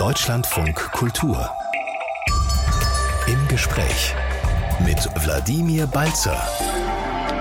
Deutschlandfunk Kultur. Im Gespräch mit Wladimir Balzer.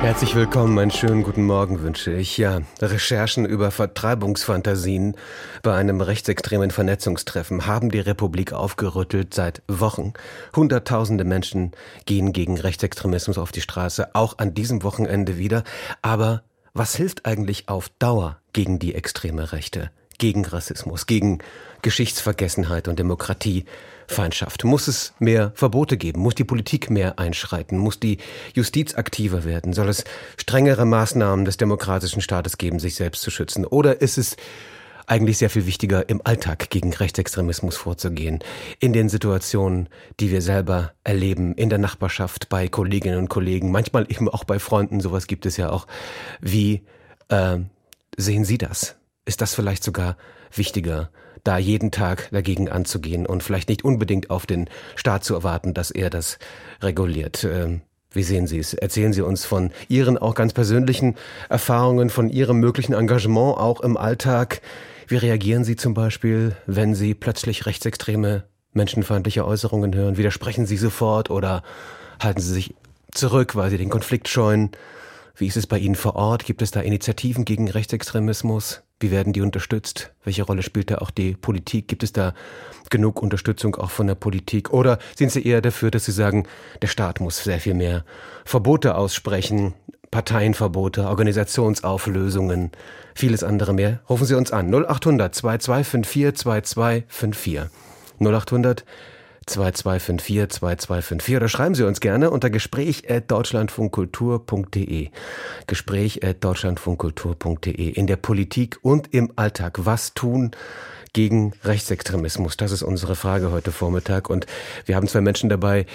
Herzlich willkommen, einen schönen guten Morgen wünsche ich. Ja, Recherchen über Vertreibungsfantasien bei einem rechtsextremen Vernetzungstreffen haben die Republik aufgerüttelt seit Wochen. Hunderttausende Menschen gehen gegen Rechtsextremismus auf die Straße, auch an diesem Wochenende wieder. Aber was hilft eigentlich auf Dauer gegen die extreme Rechte, gegen Rassismus, gegen Geschichtsvergessenheit und Demokratiefeindschaft? Muss es mehr Verbote geben? Muss die Politik mehr einschreiten? Muss die Justiz aktiver werden? Soll es strengere Maßnahmen des demokratischen Staates geben, sich selbst zu schützen? Oder ist es eigentlich sehr viel wichtiger, im Alltag gegen Rechtsextremismus vorzugehen. In den Situationen, die wir selber erleben, in der Nachbarschaft, bei Kolleginnen und Kollegen, manchmal eben auch bei Freunden, sowas gibt es ja auch. Wie äh, sehen Sie das? Ist das vielleicht sogar wichtiger, da jeden Tag dagegen anzugehen und vielleicht nicht unbedingt auf den Staat zu erwarten, dass er das reguliert? Äh, wie sehen Sie es? Erzählen Sie uns von Ihren auch ganz persönlichen Erfahrungen, von Ihrem möglichen Engagement auch im Alltag. Wie reagieren Sie zum Beispiel, wenn Sie plötzlich rechtsextreme, menschenfeindliche Äußerungen hören? Widersprechen Sie sofort oder halten Sie sich zurück, weil Sie den Konflikt scheuen? Wie ist es bei Ihnen vor Ort? Gibt es da Initiativen gegen Rechtsextremismus? Wie werden die unterstützt? Welche Rolle spielt da auch die Politik? Gibt es da genug Unterstützung auch von der Politik? Oder sind Sie eher dafür, dass Sie sagen, der Staat muss sehr viel mehr Verbote aussprechen, Parteienverbote, Organisationsauflösungen, vieles andere mehr? Rufen Sie uns an 0800 2254 2254 0800 2254 2254 oder schreiben Sie uns gerne unter gespräch@deutschlandfunkkultur.de. Gespräch@deutschlandfunkkultur.de. In der Politik und im Alltag was tun gegen Rechtsextremismus? Das ist unsere Frage heute Vormittag und wir haben zwei Menschen dabei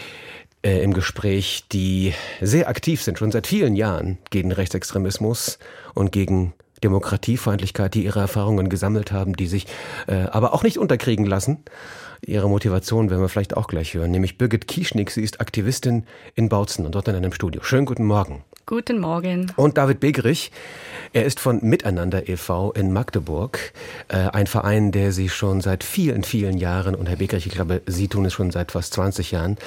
äh, im Gespräch, die sehr aktiv sind, schon seit vielen Jahren gegen Rechtsextremismus und gegen Demokratiefeindlichkeit, die ihre Erfahrungen gesammelt haben, die sich äh, aber auch nicht unterkriegen lassen Ihre Motivation werden wir vielleicht auch gleich hören, nämlich Birgit Kieschnick. Sie ist Aktivistin in Bautzen und dort in einem Studio. Schönen guten Morgen. Guten Morgen. Und David Begerich. Er ist von Miteinander e.V. in Magdeburg, äh, ein Verein, der sich schon seit vielen, vielen Jahren, und Herr Begerich, ich glaube, Sie tun es schon seit fast 20 Jahren,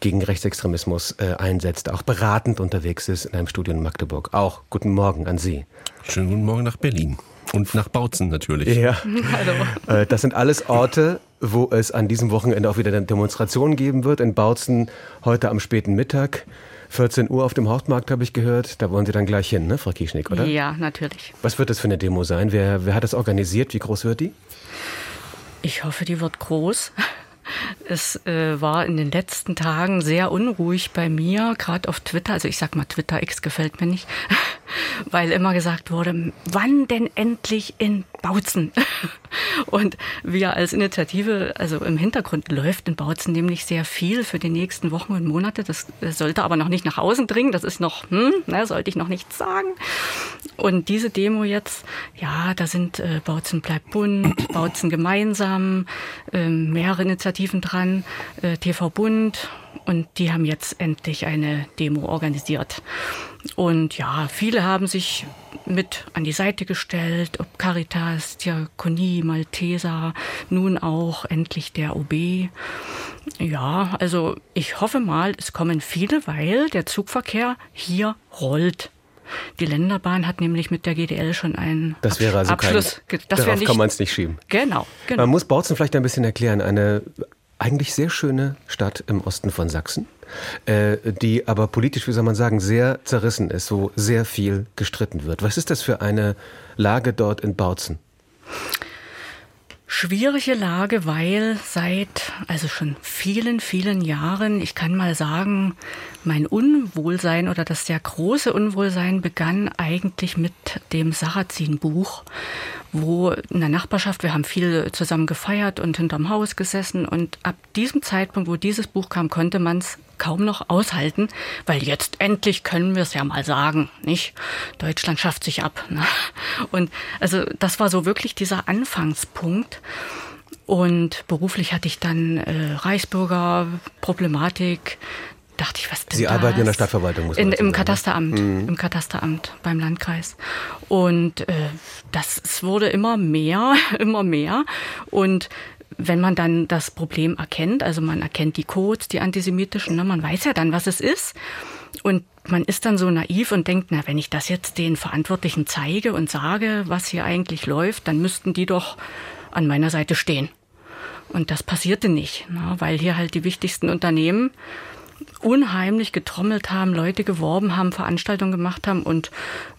gegen Rechtsextremismus äh, einsetzt, auch beratend unterwegs ist in einem Studio in Magdeburg. Auch guten Morgen an Sie. Schönen guten Morgen nach Berlin. Und nach Bautzen natürlich. Ja. Hallo. Äh, das sind alles Orte, wo es an diesem Wochenende auch wieder eine Demonstration geben wird. In Bautzen heute am späten Mittag. 14 Uhr auf dem Hauptmarkt habe ich gehört. Da wollen Sie dann gleich hin, ne, Frau Kieschnick, oder? Ja, natürlich. Was wird das für eine Demo sein? Wer, wer hat das organisiert? Wie groß wird die? Ich hoffe, die wird groß. Es äh, war in den letzten Tagen sehr unruhig bei mir, gerade auf Twitter. Also ich sag mal, Twitter X gefällt mir nicht, weil immer gesagt wurde, wann denn endlich in Bautzen? Und wir als Initiative, also im Hintergrund läuft in Bautzen nämlich sehr viel für die nächsten Wochen und Monate. Das sollte aber noch nicht nach außen dringen. Das ist noch, hm, ne, sollte ich noch nicht sagen. Und diese Demo jetzt, ja, da sind äh, Bautzen bleibt bunt, Bautzen gemeinsam, äh, mehrere Initiativen dran, äh, TV Bund und die haben jetzt endlich eine Demo organisiert. Und ja, viele haben sich mit an die Seite gestellt, ob Caritas, Diakonie, Malteser, nun auch endlich der OB. Ja, also ich hoffe mal, es kommen viele, weil der Zugverkehr hier rollt. Die Länderbahn hat nämlich mit der GDL schon einen das wäre also Abschluss. Kein, das darauf nicht, kann man es nicht schieben. Genau, genau. Man muss Bautzen vielleicht ein bisschen erklären. Eine eigentlich sehr schöne Stadt im Osten von Sachsen, äh, die aber politisch, wie soll man sagen, sehr zerrissen ist, wo sehr viel gestritten wird. Was ist das für eine Lage dort in Bautzen? Schwierige Lage, weil seit also schon vielen, vielen Jahren, ich kann mal sagen, mein Unwohlsein oder das sehr große Unwohlsein begann eigentlich mit dem Sarrazin-Buch, wo in der Nachbarschaft, wir haben viel zusammen gefeiert und hinterm Haus gesessen und ab diesem Zeitpunkt, wo dieses Buch kam, konnte man es kaum noch aushalten, weil jetzt endlich können wir es ja mal sagen, nicht? Deutschland schafft sich ab. Ne? Und also das war so wirklich dieser Anfangspunkt. Und beruflich hatte ich dann äh, Reichsbürgerproblematik, dachte ich, was denn Sie das? arbeiten in der Stadtverwaltung, muss man in, Im sagen, ne? Katasteramt, mhm. im Katasteramt beim Landkreis. Und äh, das es wurde immer mehr, immer mehr. Und wenn man dann das Problem erkennt, also man erkennt die Codes, die antisemitischen, ne, man weiß ja dann, was es ist. Und man ist dann so naiv und denkt, na, wenn ich das jetzt den Verantwortlichen zeige und sage, was hier eigentlich läuft, dann müssten die doch an meiner Seite stehen. Und das passierte nicht, ne, weil hier halt die wichtigsten Unternehmen unheimlich getrommelt haben, Leute geworben haben, Veranstaltungen gemacht haben und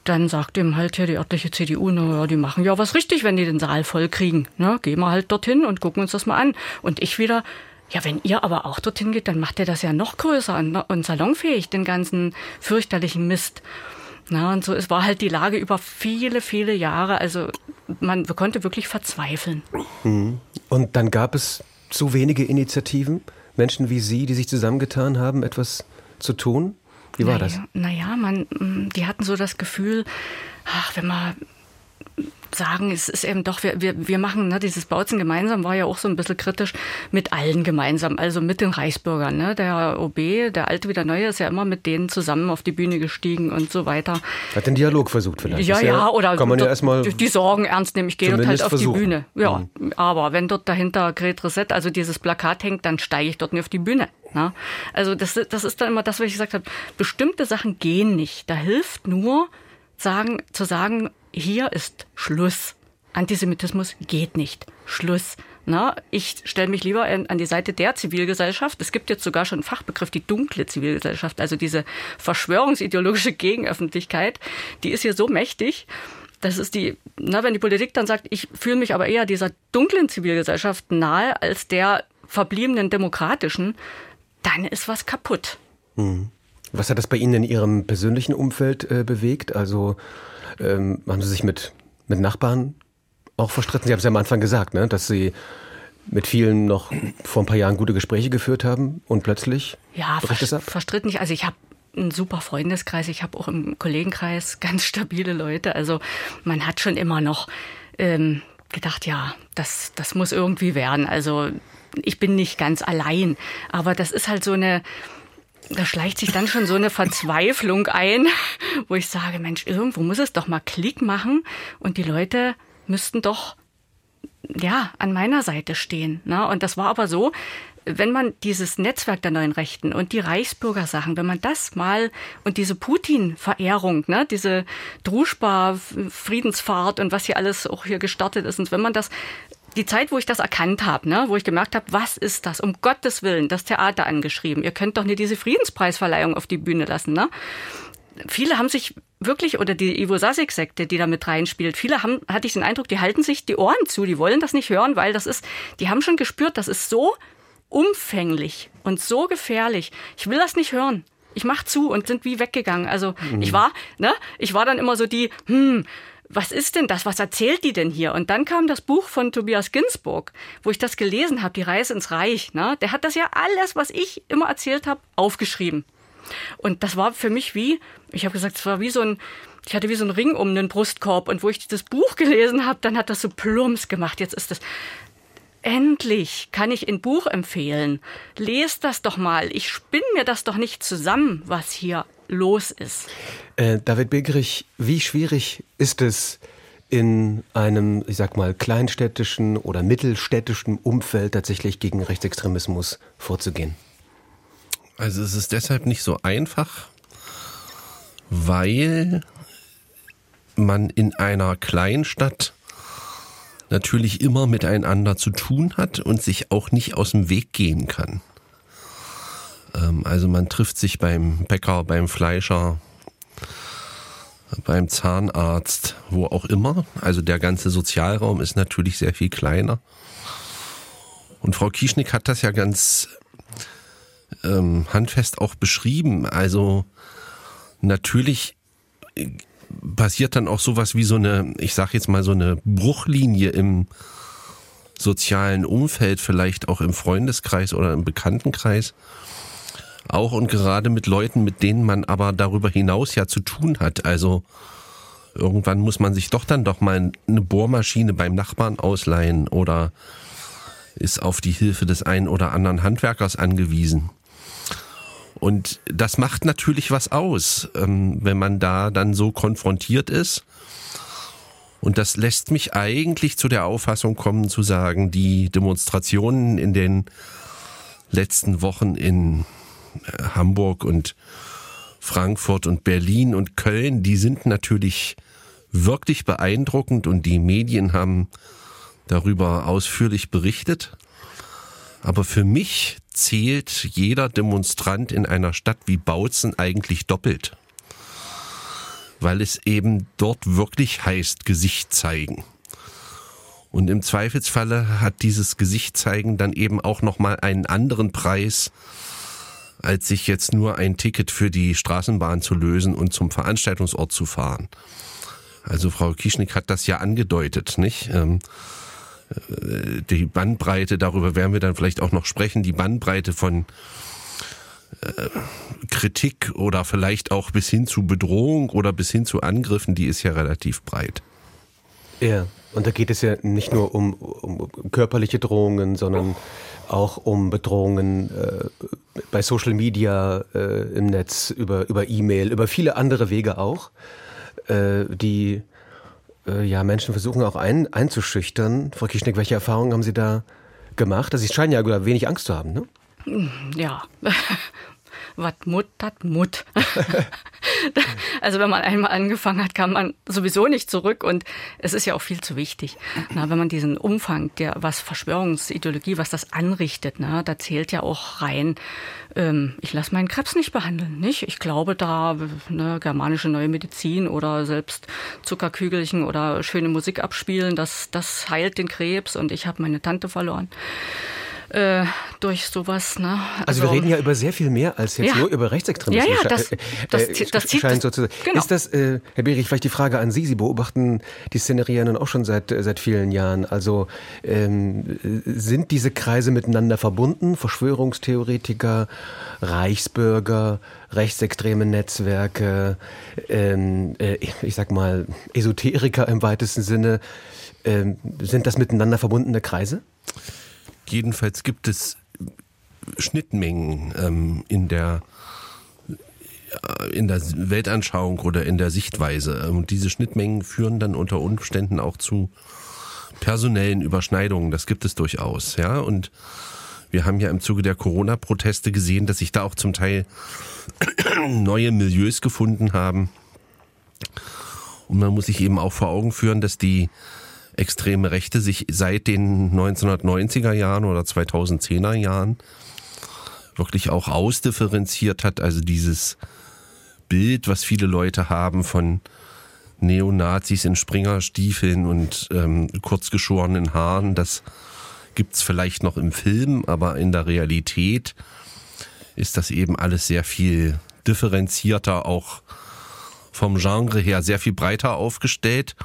dann sagt ihm halt hier die örtliche CDU, na ja, die machen ja was richtig, wenn die den Saal voll kriegen. Ne? Gehen wir halt dorthin und gucken uns das mal an. Und ich wieder, ja, wenn ihr aber auch dorthin geht, dann macht ihr das ja noch größer und salonfähig, den ganzen fürchterlichen Mist. Na, und so, es war halt die Lage über viele, viele Jahre. Also man konnte wirklich verzweifeln. Mhm. Und dann gab es zu wenige Initiativen? Menschen wie Sie, die sich zusammengetan haben, etwas zu tun? Wie war naja, das? Naja, man, mm, die hatten so das Gefühl, ach, wenn man sagen, es ist eben doch, wir, wir, wir machen, ne, dieses Bautzen gemeinsam war ja auch so ein bisschen kritisch mit allen gemeinsam, also mit den Reichsbürgern. Ne? Der OB, der Alte wie der Neue, ist ja immer mit denen zusammen auf die Bühne gestiegen und so weiter. Hat den Dialog versucht vielleicht? Ja, ja, oder kann man ja erstmal die Sorgen ernst nehmen. Ich gehe dort halt auf versuchen. die Bühne. Ja, mhm. aber wenn dort dahinter Great Reset, also dieses Plakat hängt, dann steige ich dort nicht auf die Bühne. Ne? Also das, das ist dann immer das, was ich gesagt habe. Bestimmte Sachen gehen nicht. Da hilft nur, sagen, zu sagen, hier ist Schluss. Antisemitismus geht nicht. Schluss. Na, ich stelle mich lieber an die Seite der Zivilgesellschaft. Es gibt jetzt sogar schon einen Fachbegriff, die dunkle Zivilgesellschaft, also diese verschwörungsideologische Gegenöffentlichkeit, die ist hier so mächtig. Das ist die, na, wenn die Politik dann sagt, ich fühle mich aber eher dieser dunklen Zivilgesellschaft nahe als der verbliebenen demokratischen, dann ist was kaputt. Hm. Was hat das bei Ihnen in Ihrem persönlichen Umfeld äh, bewegt? Also ähm, haben Sie sich mit, mit Nachbarn auch verstritten? Sie haben es ja am Anfang gesagt, ne? dass Sie mit vielen noch vor ein paar Jahren gute Gespräche geführt haben und plötzlich ja, ab? verstritten nicht. Also ich habe einen super Freundeskreis. Ich habe auch im Kollegenkreis ganz stabile Leute. Also man hat schon immer noch ähm, gedacht, ja, das, das muss irgendwie werden. Also ich bin nicht ganz allein. Aber das ist halt so eine, da schleicht sich dann schon so eine Verzweiflung ein, wo ich sage, Mensch, irgendwo muss es doch mal Klick machen und die Leute müssten doch ja an meiner Seite stehen. Ne? Und das war aber so, wenn man dieses Netzwerk der neuen Rechten und die Reichsbürgersachen, wenn man das mal und diese Putin-Verehrung, ne, diese Druschba-Friedensfahrt und was hier alles auch hier gestartet ist, und wenn man das die Zeit, wo ich das erkannt habe, ne, wo ich gemerkt habe, was ist das? Um Gottes Willen, das Theater angeschrieben. Ihr könnt doch nicht diese Friedenspreisverleihung auf die Bühne lassen, ne? Viele haben sich wirklich, oder die Ivo Sasek-Sekte, die da mit reinspielt, viele haben, hatte ich den Eindruck, die halten sich die Ohren zu, die wollen das nicht hören, weil das ist, die haben schon gespürt, das ist so umfänglich und so gefährlich. Ich will das nicht hören. Ich mach zu und sind wie weggegangen. Also mhm. ich war, ne, ich war dann immer so die, hm, was ist denn das? Was erzählt die denn hier? Und dann kam das Buch von Tobias Ginsburg, wo ich das gelesen habe, Die Reise ins Reich. Ne? Der hat das ja alles, was ich immer erzählt habe, aufgeschrieben. Und das war für mich wie, ich habe gesagt, es war wie so ein, ich hatte wie so ein Ring um den Brustkorb. Und wo ich das Buch gelesen habe, dann hat das so plumps gemacht. Jetzt ist das, endlich kann ich ein Buch empfehlen. Lest das doch mal. Ich spinne mir das doch nicht zusammen, was hier los ist. Äh, David Begrich, wie schwierig ist es, in einem, ich sag mal, kleinstädtischen oder mittelstädtischen Umfeld tatsächlich gegen Rechtsextremismus vorzugehen? Also es ist deshalb nicht so einfach, weil man in einer Kleinstadt natürlich immer miteinander zu tun hat und sich auch nicht aus dem Weg gehen kann. Ähm, also man trifft sich beim Bäcker, beim Fleischer, beim Zahnarzt, wo auch immer. Also der ganze Sozialraum ist natürlich sehr viel kleiner. Und Frau Kieschnick hat das ja ganz ähm, handfest auch beschrieben. Also natürlich passiert dann auch sowas wie so eine, ich sag jetzt mal so eine Bruchlinie im sozialen Umfeld, vielleicht auch im Freundeskreis oder im Bekanntenkreis. Auch und gerade mit Leuten, mit denen man aber darüber hinaus ja zu tun hat. Also irgendwann muss man sich doch dann doch mal eine Bohrmaschine beim Nachbarn ausleihen oder ist auf die Hilfe des einen oder anderen Handwerkers angewiesen. Und das macht natürlich was aus, ähm, wenn man da dann so konfrontiert ist. Und das lässt mich eigentlich zu der Auffassung kommen, zu sagen, die Demonstrationen in den letzten Wochen in äh, Hamburg und Frankfurt und Berlin und Köln, die sind natürlich wirklich beeindruckend und die Medien haben darüber ausführlich berichtet. Aber für mich zählt jeder Demonstrant in einer Stadt wie Bautzen eigentlich doppelt weil es eben dort wirklich heißt Gesicht zeigen. Und im Zweifelsfalle hat dieses Gesicht zeigen dann eben auch nochmal einen anderen Preis, als sich jetzt nur ein Ticket für die Straßenbahn zu lösen und zum Veranstaltungsort zu fahren. Also Frau Kischnick hat das ja angedeutet, nicht? Ähm, äh, die Bandbreite, darüber werden wir dann vielleicht auch noch sprechen, die Bandbreite von äh, Kritik oder vielleicht auch bis hin zu Bedrohung oder bis hin zu Angriffen, die ist ja relativ breit. Ja, und da geht es ja nicht nur um, um körperliche Drohungen, sondern auch um Bedrohungen äh, bei Social Media, äh, im Netz, über, über E-Mail, über viele andere Wege auch, äh, die äh, ja Menschen versuchen auch ein, einzuschüchtern. Frau Kischnick, welche Erfahrungen haben Sie da gemacht? Also Sie scheinen ja wenig Angst zu haben, ne? Ja, was Mut hat Mut. also wenn man einmal angefangen hat, kann man sowieso nicht zurück und es ist ja auch viel zu wichtig. Na, wenn man diesen Umfang, der was Verschwörungsideologie, was das anrichtet, na, da zählt ja auch rein, ähm, ich lasse meinen Krebs nicht behandeln, nicht? Ich glaube da, ne, germanische neue Medizin oder selbst Zuckerkügelchen oder schöne Musik abspielen, das, das heilt den Krebs und ich habe meine Tante verloren äh, durch sowas. Ne? Also, also, wir reden ja über sehr viel mehr als jetzt ja. nur über Rechtsextremismus. Ja, ja, das, das, äh, das scheint sozusagen. Genau. Ist das, äh, Herr Berich, vielleicht die Frage an Sie? Sie beobachten die Szenerie ja nun auch schon seit seit vielen Jahren. Also ähm, sind diese Kreise miteinander verbunden? Verschwörungstheoretiker, Reichsbürger, rechtsextreme Netzwerke, ähm, äh, ich sag mal Esoteriker im weitesten Sinne. Ähm, sind das miteinander verbundene Kreise? Jedenfalls gibt es Schnittmengen ähm, in der äh, in der Weltanschauung oder in der Sichtweise. Und diese Schnittmengen führen dann unter Umständen auch zu personellen Überschneidungen. Das gibt es durchaus, ja. Und wir haben ja im Zuge der Corona-Proteste gesehen, dass sich da auch zum Teil neue Milieus gefunden haben. Und man muss sich eben auch vor Augen führen, dass die extreme Rechte sich seit den 1990er Jahren oder 2010er Jahren wirklich auch ausdifferenziert hat. Also dieses Bild, was viele Leute haben von Neonazis in Springerstiefeln und ähm, kurzgeschorenen Haaren, das gibt's vielleicht noch im Film, aber in der Realität ist das eben alles sehr viel differenzierter, auch vom Genre her sehr viel breiter aufgestellt.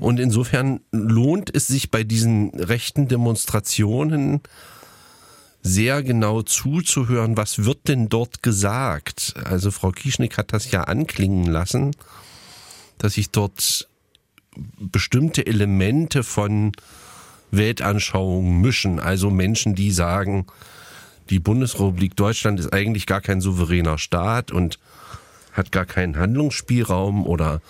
Und insofern lohnt es sich bei diesen rechten Demonstrationen sehr genau zuzuhören, was wird denn dort gesagt. Also Frau Kieschnick hat das ja anklingen lassen, dass sich dort bestimmte Elemente von Weltanschauungen mischen. Also Menschen, die sagen, die Bundesrepublik Deutschland ist eigentlich gar kein souveräner Staat und hat gar keinen Handlungsspielraum oder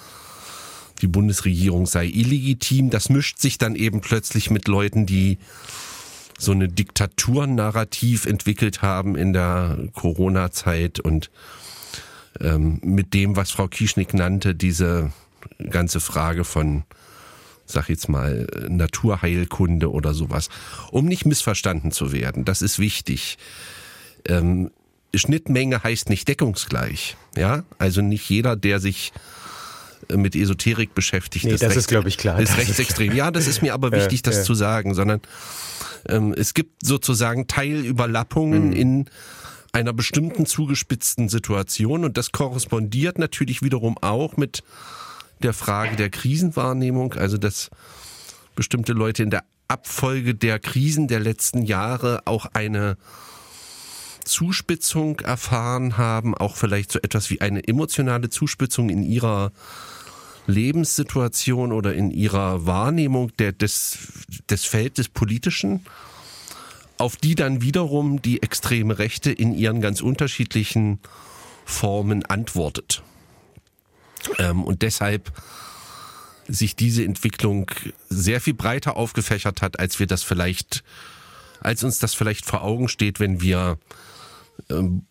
die Bundesregierung sei illegitim. Das mischt sich dann eben plötzlich mit Leuten, die so eine Diktaturnarrativ entwickelt haben in der Corona-Zeit und ähm, mit dem, was Frau Kieschnick nannte, diese ganze Frage von, sag jetzt mal, Naturheilkunde oder sowas, um nicht missverstanden zu werden. Das ist wichtig. Ähm, Schnittmenge heißt nicht deckungsgleich. Ja, also nicht jeder, der sich mit Esoterik beschäftigt nee, ist. Das ist, glaube ich, klar. Ist rechtsextrem. Ja, das ist mir aber wichtig, das zu sagen, sondern ähm, es gibt sozusagen Teilüberlappungen mhm. in einer bestimmten zugespitzten Situation und das korrespondiert natürlich wiederum auch mit der Frage der Krisenwahrnehmung, also dass bestimmte Leute in der Abfolge der Krisen der letzten Jahre auch eine Zuspitzung erfahren haben, auch vielleicht so etwas wie eine emotionale Zuspitzung in ihrer Lebenssituation oder in ihrer Wahrnehmung der, des, des Feld des Politischen, auf die dann wiederum die extreme Rechte in ihren ganz unterschiedlichen Formen antwortet. Ähm, und deshalb sich diese Entwicklung sehr viel breiter aufgefächert hat, als wir das vielleicht, als uns das vielleicht vor Augen steht, wenn wir ähm,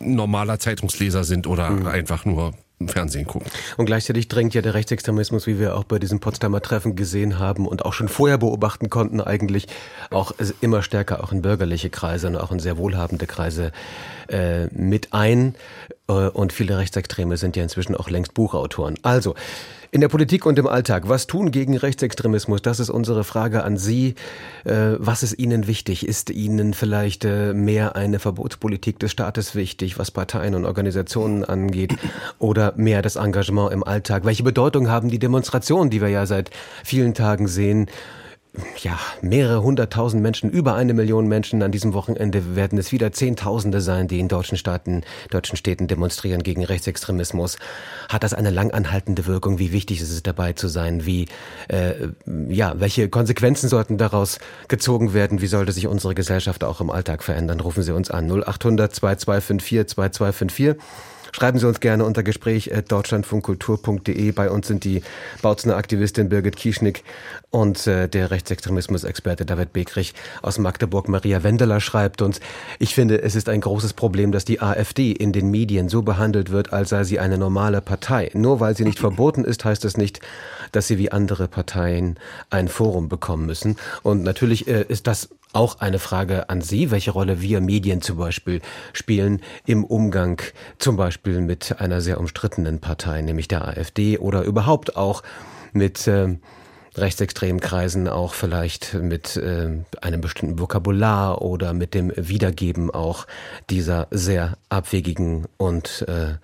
normaler Zeitungsleser sind oder mhm. einfach nur Fernsehen gucken. Und gleichzeitig drängt ja der Rechtsextremismus, wie wir auch bei diesem Potsdamer Treffen gesehen haben und auch schon vorher beobachten konnten, eigentlich auch immer stärker auch in bürgerliche Kreise und auch in sehr wohlhabende Kreise äh, mit ein. Äh, und viele Rechtsextreme sind ja inzwischen auch längst Buchautoren. Also, in der Politik und im Alltag, was tun gegen Rechtsextremismus? Das ist unsere Frage an Sie. Äh, was ist Ihnen wichtig? Ist Ihnen vielleicht äh, mehr eine Verbotspolitik des Staates wichtig, was Parteien und Organisationen angeht, oder mehr das Engagement im Alltag? Welche Bedeutung haben die Demonstrationen, die wir ja seit vielen Tagen sehen? Ja, mehrere hunderttausend Menschen, über eine Million Menschen an diesem Wochenende werden es wieder Zehntausende sein, die in deutschen Staaten, deutschen Städten demonstrieren gegen Rechtsextremismus. Hat das eine langanhaltende Wirkung? Wie wichtig ist es dabei zu sein? Wie, äh, ja, welche Konsequenzen sollten daraus gezogen werden? Wie sollte sich unsere Gesellschaft auch im Alltag verändern? Rufen Sie uns an 0800 2254 2254. Schreiben Sie uns gerne unter Gespräch at deutschlandfunkkultur.de. Bei uns sind die Bautzener Aktivistin Birgit Kieschnick und äh, der Rechtsextremismus-Experte David Begrich aus Magdeburg. Maria Wendeler schreibt uns, ich finde, es ist ein großes Problem, dass die AfD in den Medien so behandelt wird, als sei sie eine normale Partei. Nur weil sie nicht verboten ist, heißt es nicht, dass sie wie andere Parteien ein Forum bekommen müssen. Und natürlich äh, ist das auch eine Frage an Sie, welche Rolle wir Medien zum Beispiel spielen im Umgang zum Beispiel mit einer sehr umstrittenen Partei, nämlich der AfD oder überhaupt auch mit äh, rechtsextremen Kreisen auch vielleicht mit äh, einem bestimmten Vokabular oder mit dem Wiedergeben auch dieser sehr abwegigen und äh,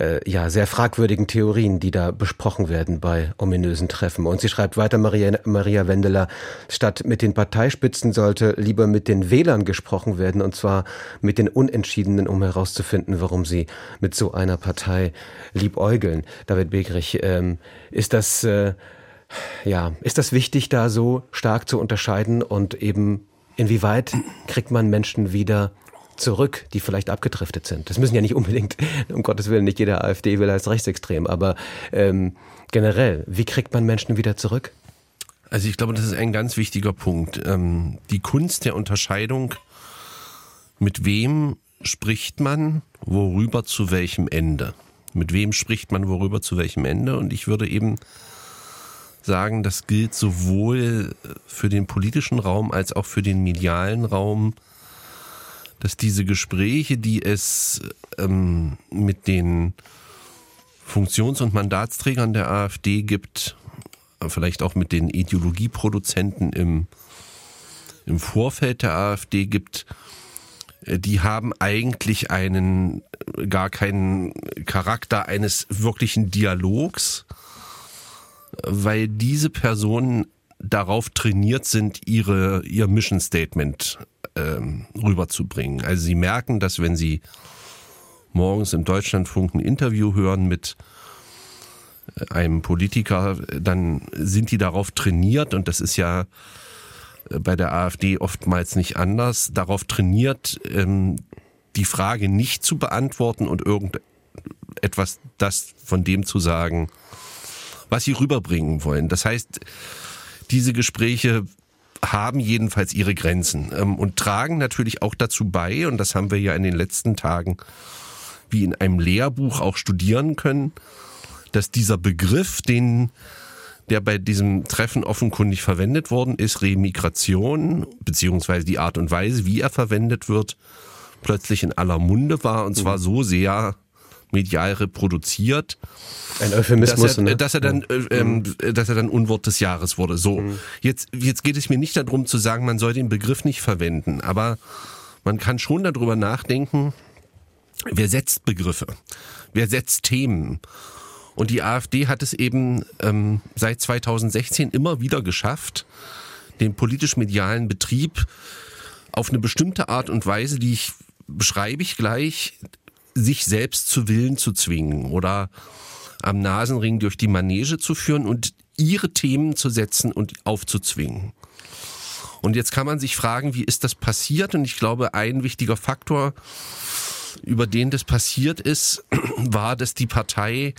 äh, ja sehr fragwürdigen Theorien, die da besprochen werden bei ominösen Treffen. Und sie schreibt weiter, Maria, Maria Wendeler, statt mit den Parteispitzen sollte lieber mit den Wählern gesprochen werden und zwar mit den Unentschiedenen, um herauszufinden, warum sie mit so einer Partei liebäugeln. David Begrich, ähm, ist das äh, ja, ist das wichtig, da so stark zu unterscheiden und eben inwieweit kriegt man Menschen wieder zurück, die vielleicht abgedriftet sind? Das müssen ja nicht unbedingt, um Gottes Willen, nicht jeder AfD will als rechtsextrem, aber ähm, generell, wie kriegt man Menschen wieder zurück? Also ich glaube, das ist ein ganz wichtiger Punkt. Ähm, die Kunst der Unterscheidung, mit wem spricht man, worüber zu welchem Ende? Mit wem spricht man worüber zu welchem Ende? Und ich würde eben sagen, das gilt sowohl für den politischen Raum als auch für den medialen Raum, dass diese Gespräche, die es ähm, mit den Funktions- und Mandatsträgern der AfD gibt, vielleicht auch mit den Ideologieproduzenten im, im Vorfeld der AfD gibt, äh, die haben eigentlich einen gar keinen Charakter eines wirklichen Dialogs, weil diese Personen darauf trainiert sind, ihre, ihr Mission Statement ähm, rüberzubringen. Also sie merken, dass wenn sie morgens im Deutschlandfunk ein Interview hören mit äh, einem Politiker, dann sind die darauf trainiert und das ist ja äh, bei der AfD oftmals nicht anders, darauf trainiert, ähm, die Frage nicht zu beantworten und irgendetwas das von dem zu sagen, was sie rüberbringen wollen. Das heißt, diese Gespräche haben jedenfalls ihre Grenzen ähm, und tragen natürlich auch dazu bei, und das haben wir ja in den letzten Tagen wie in einem Lehrbuch auch studieren können, dass dieser Begriff, den der bei diesem Treffen offenkundig verwendet worden ist, Remigration, beziehungsweise die Art und Weise, wie er verwendet wird, plötzlich in aller Munde war und zwar so sehr medial reproduziert. Ein Euphemismus, dass er, ne? dass er dann, äh, mhm. dass er dann Unwort des Jahres wurde. So, mhm. jetzt jetzt geht es mir nicht darum zu sagen, man soll den Begriff nicht verwenden, aber man kann schon darüber nachdenken. Wer setzt Begriffe? Wer setzt Themen? Und die AfD hat es eben ähm, seit 2016 immer wieder geschafft, den politisch-medialen Betrieb auf eine bestimmte Art und Weise, die ich beschreibe ich gleich, sich selbst zu Willen zu zwingen oder am Nasenring durch die Manege zu führen und ihre Themen zu setzen und aufzuzwingen. Und jetzt kann man sich fragen, wie ist das passiert? Und ich glaube, ein wichtiger Faktor, über den das passiert ist, war, dass die Partei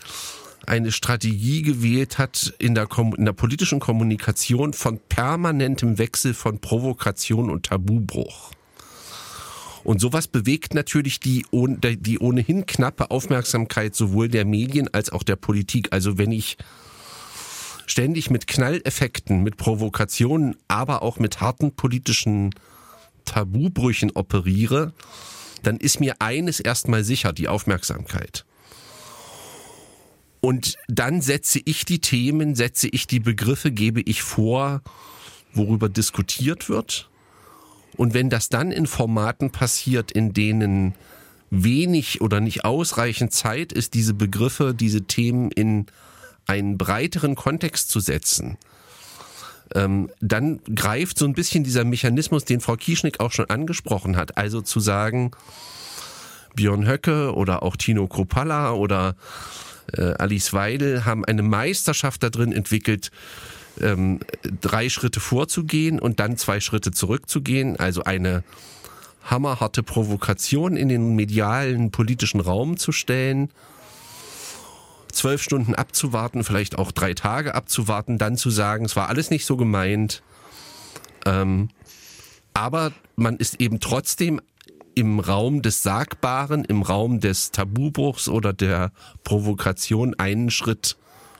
eine Strategie gewählt hat in der, in der politischen Kommunikation von permanentem Wechsel von Provokation und Tabubruch. Und sowas bewegt natürlich die, die ohnehin knappe Aufmerksamkeit sowohl der Medien als auch der Politik. Also wenn ich ständig mit Knalleffekten, mit Provokationen, aber auch mit harten politischen Tabubrüchen operiere, dann ist mir eines erstmal sicher, die Aufmerksamkeit. Und dann setze ich die Themen, setze ich die Begriffe, gebe ich vor, worüber diskutiert wird. Und wenn das dann in Formaten passiert, in denen wenig oder nicht ausreichend Zeit ist, diese Begriffe, diese Themen in einen breiteren Kontext zu setzen, ähm, dann greift so ein bisschen dieser Mechanismus, den Frau Kieschnick auch schon angesprochen hat. Also zu sagen, Björn Höcke oder auch Tino Kropalla oder äh, Alice Weidel haben eine Meisterschaft darin entwickelt, ähm, drei Schritte vorzugehen und dann zwei Schritte zurückzugehen. Also eine hammerharte Provokation in den medialen politischen Raum zu stellen, zwölf Stunden abzuwarten, vielleicht auch drei Tage abzuwarten, dann zu sagen, es war alles nicht so gemeint. Ähm, aber man ist eben trotzdem im Raum des Sagbaren, im Raum des Tabubruchs oder der Provokation einen Schritt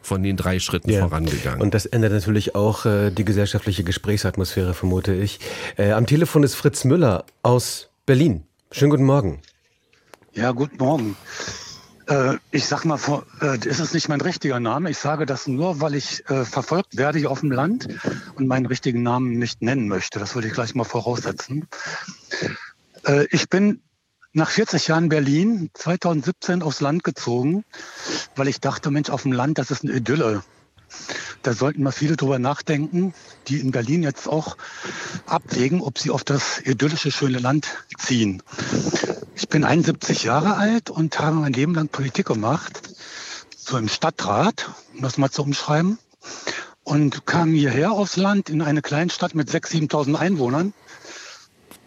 von den drei Schritten ja. vorangegangen. Und das ändert natürlich auch äh, die gesellschaftliche Gesprächsatmosphäre, vermute ich. Äh, am Telefon ist Fritz Müller aus Berlin. Schönen guten Morgen. Ja, guten Morgen. Äh, ich sag mal, äh, ist es nicht mein richtiger Name. Ich sage das nur, weil ich äh, verfolgt werde hier auf dem Land und meinen richtigen Namen nicht nennen möchte. Das wollte ich gleich mal voraussetzen. Ich bin nach 40 Jahren Berlin 2017 aufs Land gezogen, weil ich dachte, Mensch, auf dem Land, das ist eine Idylle. Da sollten mal viele drüber nachdenken, die in Berlin jetzt auch abwägen, ob sie auf das idyllische, schöne Land ziehen. Ich bin 71 Jahre alt und habe mein Leben lang Politik gemacht, so im Stadtrat, um das mal zu umschreiben, und kam hierher aufs Land in eine Kleinstadt mit 6.000, 7.000 Einwohnern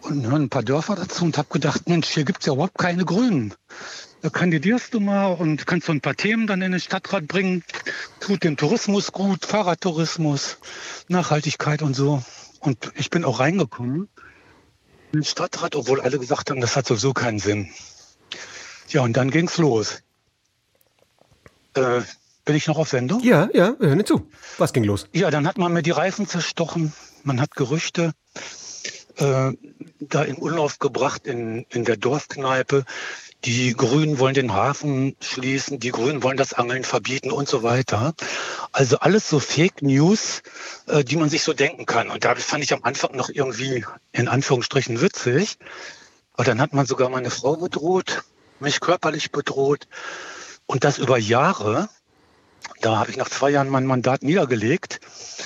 und ein paar Dörfer dazu und habe gedacht, Mensch, hier gibt's ja überhaupt keine Grünen. Da kandidierst du mal und kannst so ein paar Themen dann in den Stadtrat bringen. Tut dem Tourismus gut, Fahrradtourismus, Nachhaltigkeit und so. Und ich bin auch reingekommen in den Stadtrat, obwohl alle gesagt haben, das hat sowieso keinen Sinn. Ja, und dann ging's los. Äh, bin ich noch auf Sendung? Ja, ja, wir hören zu. Was ging los? Ja, dann hat man mir die Reifen zerstochen. Man hat Gerüchte äh, da in Umlauf gebracht in, in der Dorfkneipe. Die Grünen wollen den Hafen schließen, die Grünen wollen das Angeln verbieten und so weiter. Also alles so Fake News, äh, die man sich so denken kann. Und da fand ich am Anfang noch irgendwie in Anführungsstrichen witzig. Aber dann hat man sogar meine Frau bedroht, mich körperlich bedroht. Und das über Jahre. Da habe ich nach zwei Jahren mein Mandat niedergelegt.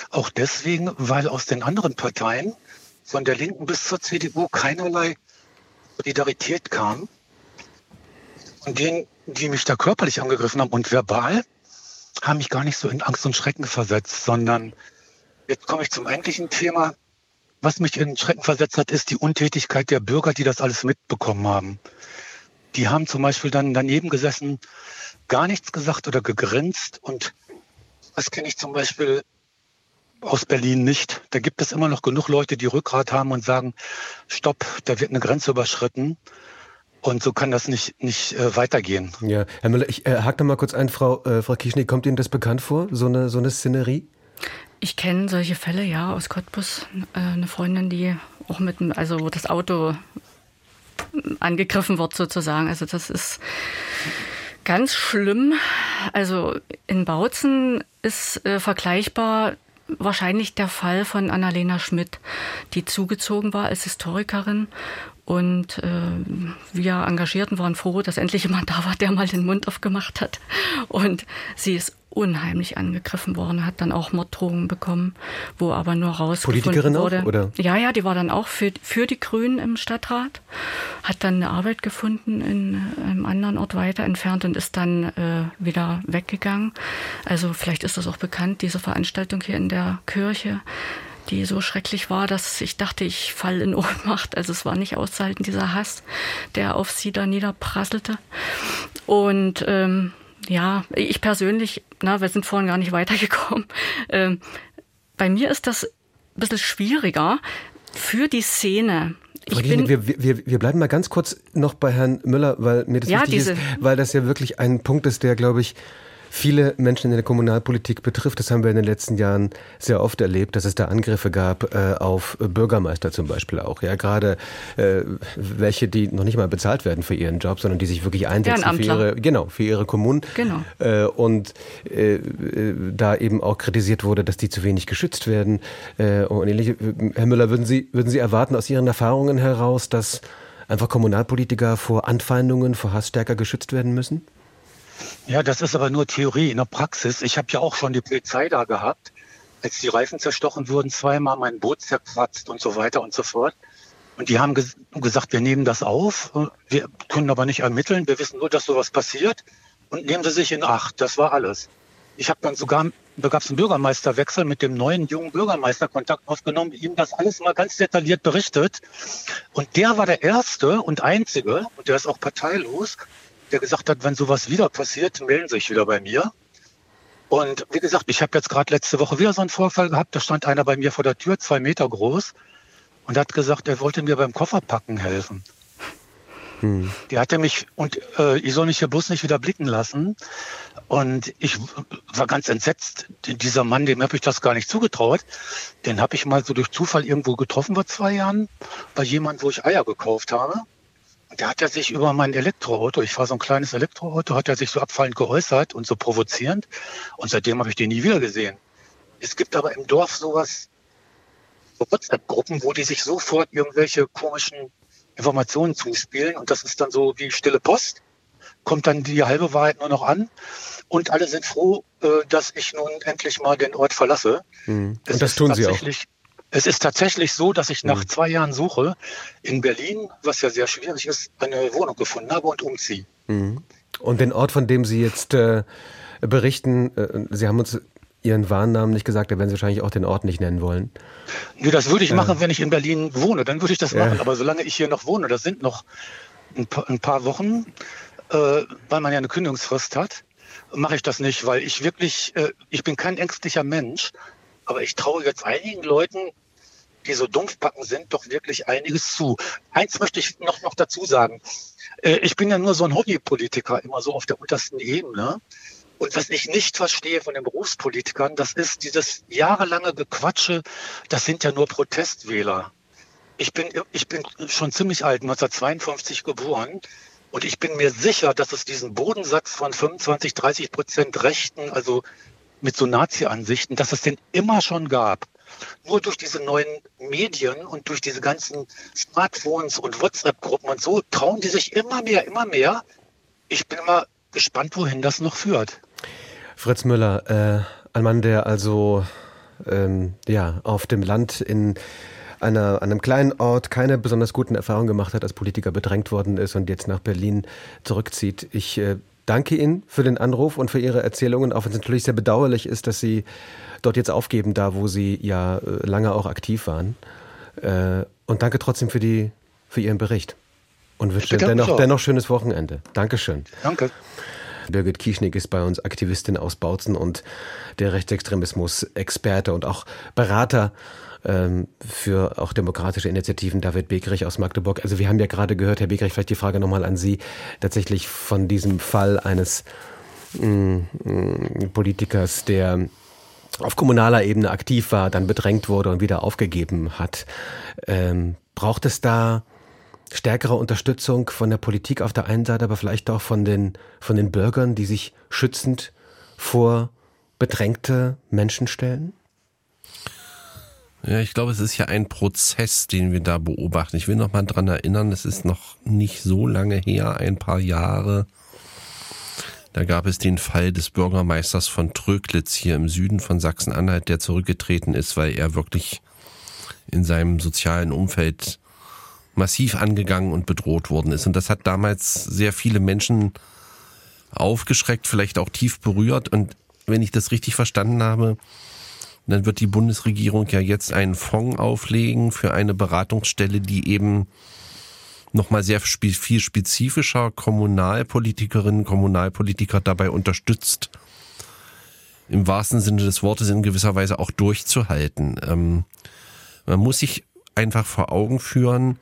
Auch deswegen, weil aus den anderen Parteien von der Linken bis zur CDU keinerlei Solidarität kam. Und denen, die mich da körperlich angegriffen haben und verbal, haben mich gar nicht so in Angst und Schrecken versetzt, sondern jetzt komme ich zum eigentlichen Thema. Was mich in Schrecken versetzt hat, ist die Untätigkeit der Bürger, die das alles mitbekommen haben. Die haben zum Beispiel dann daneben gesessen, gar nichts gesagt oder gegrinst. Und das kenne ich zum Beispiel aus Berlin nicht. Da gibt es immer noch genug Leute, die Rückgrat haben und sagen, stopp, da wird eine Grenze überschritten. Und so kann das nicht, nicht äh, weitergehen. Ja, Herr Müller, ich äh, hake da mal kurz ein, Frau, äh, Frau Kischnik, kommt Ihnen das bekannt vor, so eine, so eine Szenerie? Ich kenne solche Fälle, ja, aus Cottbus. Äh, eine Freundin, die auch mit, also wo das Auto angegriffen wird sozusagen. Also das ist ganz schlimm. Also in Bautzen ist äh, vergleichbar wahrscheinlich der Fall von Annalena Schmidt, die zugezogen war als Historikerin. Und äh, wir Engagierten waren froh, dass endlich jemand da war, der mal den Mund aufgemacht hat. Und sie ist unheimlich angegriffen worden, hat dann auch Morddrohungen bekommen, wo aber nur rausgefunden Politikerin wurde. Auch, oder? Ja, ja, die war dann auch für, für die Grünen im Stadtrat, hat dann eine Arbeit gefunden in einem anderen Ort weiter entfernt und ist dann äh, wieder weggegangen. Also vielleicht ist das auch bekannt, diese Veranstaltung hier in der Kirche die so schrecklich war, dass ich dachte, ich falle in Ohnmacht. Also es war nicht auszuhalten, dieser Hass, der auf sie da niederprasselte. Und ähm, ja, ich persönlich, na, wir sind vorhin gar nicht weitergekommen. Ähm, bei mir ist das ein bisschen schwieriger für die Szene. Ich bin, wir, wir, wir bleiben mal ganz kurz noch bei Herrn Müller, weil mir das Ja, wichtig diese- ist, weil das ja wirklich ein Punkt ist, der, glaube ich, viele Menschen in der Kommunalpolitik betrifft. Das haben wir in den letzten Jahren sehr oft erlebt, dass es da Angriffe gab äh, auf Bürgermeister zum Beispiel auch. Ja, gerade äh, welche, die noch nicht mal bezahlt werden für ihren Job, sondern die sich wirklich einsetzen für ihre, genau, für ihre Kommunen. Genau. Äh, und äh, äh, da eben auch kritisiert wurde, dass die zu wenig geschützt werden. Äh, und ähnliche. Herr Müller, würden Sie, würden Sie erwarten aus Ihren Erfahrungen heraus, dass einfach Kommunalpolitiker vor Anfeindungen, vor Hass stärker geschützt werden müssen? Ja, das ist aber nur Theorie. In der Praxis, ich habe ja auch schon die Polizei da gehabt, als die Reifen zerstochen wurden, zweimal mein Boot zerkratzt und so weiter und so fort. Und die haben ges gesagt, wir nehmen das auf, wir können aber nicht ermitteln, wir wissen nur, dass sowas passiert und nehmen Sie sich in Acht. Das war alles. Ich habe dann sogar, da gab es einen Bürgermeisterwechsel mit dem neuen jungen Bürgermeister Kontakt aufgenommen, ihm das alles mal ganz detailliert berichtet. Und der war der Erste und Einzige, und der ist auch parteilos, der gesagt hat, wenn sowas wieder passiert, melden Sie sich wieder bei mir. Und wie gesagt, ich habe jetzt gerade letzte Woche wieder so einen Vorfall gehabt, da stand einer bei mir vor der Tür, zwei Meter groß, und hat gesagt, er wollte mir beim Kofferpacken helfen. Der hatte mich und äh, ich soll mich hier bloß nicht wieder blicken lassen. Und ich war ganz entsetzt. Dieser Mann, dem habe ich das gar nicht zugetraut. Den habe ich mal so durch Zufall irgendwo getroffen vor zwei Jahren bei jemandem, wo ich Eier gekauft habe. Und da hat er sich über mein Elektroauto, ich fahre so ein kleines Elektroauto, hat er sich so abfallend geäußert und so provozierend. Und seitdem habe ich den nie wieder gesehen. Es gibt aber im Dorf sowas, so WhatsApp-Gruppen, wo die sich sofort irgendwelche komischen Informationen zuspielen. Und das ist dann so wie stille Post. Kommt dann die halbe Wahrheit nur noch an. Und alle sind froh, äh, dass ich nun endlich mal den Ort verlasse. Und Es das tun Sie auch. Es ist tatsächlich so, dass ich nach zwei Jahren Suche in Berlin, was ja sehr schwierig ist, eine Wohnung gefunden habe und umziehe. Und den Ort, von dem Sie jetzt äh, berichten, äh, Sie haben uns Ihren Wahrnamen nicht gesagt, da werden Sie wahrscheinlich auch den Ort nicht nennen wollen. Nee, das würde ich machen, wenn ich in Berlin wohne. Dann würde ich das machen. Aber solange ich hier noch wohne, das sind noch ein paar, ein paar Wochen, äh, weil man ja eine Kündigungsfrist hat, mache ich das nicht, weil ich wirklich, äh, ich bin kein ängstlicher Mensch, aber ich traue jetzt einigen Leuten, die so dumpfbacken sind, doch wirklich einiges zu. Eins möchte ich noch, noch dazu sagen. Äh, ich bin ja nur so ein Hobbypolitiker, immer so auf der untersten Ebene. Und was ich nicht verstehe von den Berufspolitikern, das ist dieses jahrelange Gequatsche, das sind ja nur Protestwähler. Ich bin, ich bin schon ziemlich alt, 1952 geboren. Und ich bin mir sicher, dass es diesen Bodensatz von 25, 30 Prozent Rechten, also mit so Nazi-Ansichten, dass es den immer schon gab. Nur durch diese neuen Medien und durch diese ganzen Smartphones und WhatsApp-Gruppen und so trauen die sich immer mehr, immer mehr. Ich bin mal gespannt, wohin das noch führt. Fritz Müller, äh, ein Mann, der also ähm, ja, auf dem Land in einer, einem kleinen Ort keine besonders guten Erfahrungen gemacht hat, als Politiker bedrängt worden ist und jetzt nach Berlin zurückzieht. Ich äh, danke Ihnen für den Anruf und für Ihre Erzählungen, auch wenn es natürlich sehr bedauerlich ist, dass Sie dort jetzt aufgeben, da wo Sie ja äh, lange auch aktiv waren. Äh, und danke trotzdem für, die, für Ihren Bericht. Und wünsche dennoch, dennoch schönes Wochenende. Dankeschön. Danke. Birgit Kieschnick ist bei uns Aktivistin aus Bautzen und der Rechtsextremismus-Experte und auch Berater ähm, für auch demokratische Initiativen, David Begrich aus Magdeburg. Also wir haben ja gerade gehört, Herr Begrich, vielleicht die Frage nochmal an Sie, tatsächlich von diesem Fall eines mh, mh, Politikers, der auf kommunaler Ebene aktiv war, dann bedrängt wurde und wieder aufgegeben hat. Ähm, braucht es da stärkere Unterstützung von der Politik auf der einen Seite, aber vielleicht auch von den, von den Bürgern, die sich schützend vor bedrängte Menschen stellen? Ja, ich glaube, es ist ja ein Prozess, den wir da beobachten. Ich will noch mal dran erinnern, es ist noch nicht so lange her, ein paar Jahre. Da gab es den Fall des Bürgermeisters von Tröglitz hier im Süden von Sachsen-Anhalt, der zurückgetreten ist, weil er wirklich in seinem sozialen Umfeld massiv angegangen und bedroht worden ist. Und das hat damals sehr viele Menschen aufgeschreckt, vielleicht auch tief berührt. Und wenn ich das richtig verstanden habe, dann wird die Bundesregierung ja jetzt einen Fonds auflegen für eine Beratungsstelle, die eben nochmal sehr viel spezifischer Kommunalpolitikerinnen, Kommunalpolitiker dabei unterstützt, im wahrsten Sinne des Wortes in gewisser Weise auch durchzuhalten. Ähm, man muss sich einfach vor Augen führen,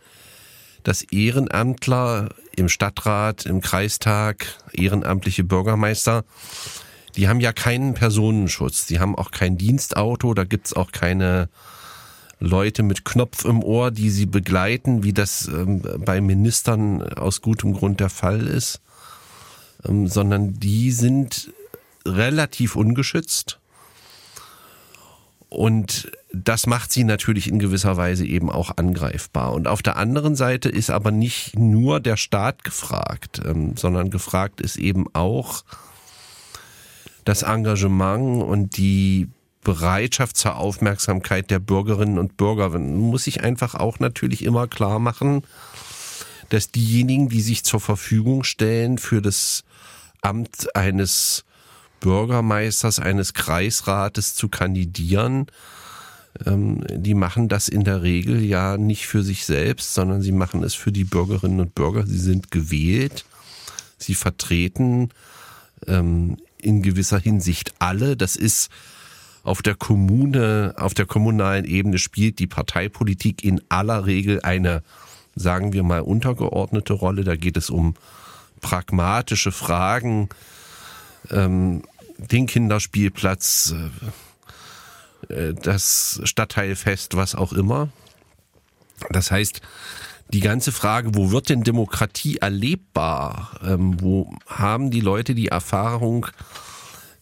dass Ehrenamtler im Stadtrat, im Kreistag, ehrenamtliche Bürgermeister, die haben ja keinen Personenschutz, die haben auch kein Dienstauto, da gibt's auch keine Leute mit Knopf im Ohr, die sie begleiten, wie das ähm, bei Ministern aus gutem Grund der Fall ist, ähm, sondern die sind relativ ungeschützt. Und das macht sie natürlich in gewisser Weise eben auch angreifbar. Und auf der anderen Seite ist aber nicht nur der Staat gefragt, ähm, sondern gefragt ist eben auch das Engagement und die Bereitschaft zur Aufmerksamkeit der Bürgerinnen und Bürger. Man muss sich einfach auch natürlich immer klar machen, dass diejenigen, die sich zur Verfügung stellen für das Amt eines Bürgermeisters, eines Kreisrates zu kandidieren, ähm, die machen das in der Regel ja nicht für sich selbst, sondern sie machen es für die Bürgerinnen und Bürger. Sie sind gewählt, sie vertreten ähm, in gewisser Hinsicht alle. Das ist auf der Kommune, auf der kommunalen Ebene spielt die Parteipolitik in aller Regel eine, sagen wir mal, untergeordnete Rolle. Da geht es um pragmatische Fragen, ähm, den Kinderspielplatz, äh, das Stadtteilfest, was auch immer. Das heißt, die ganze Frage, wo wird denn Demokratie erlebbar? Ähm, wo haben die Leute die Erfahrung,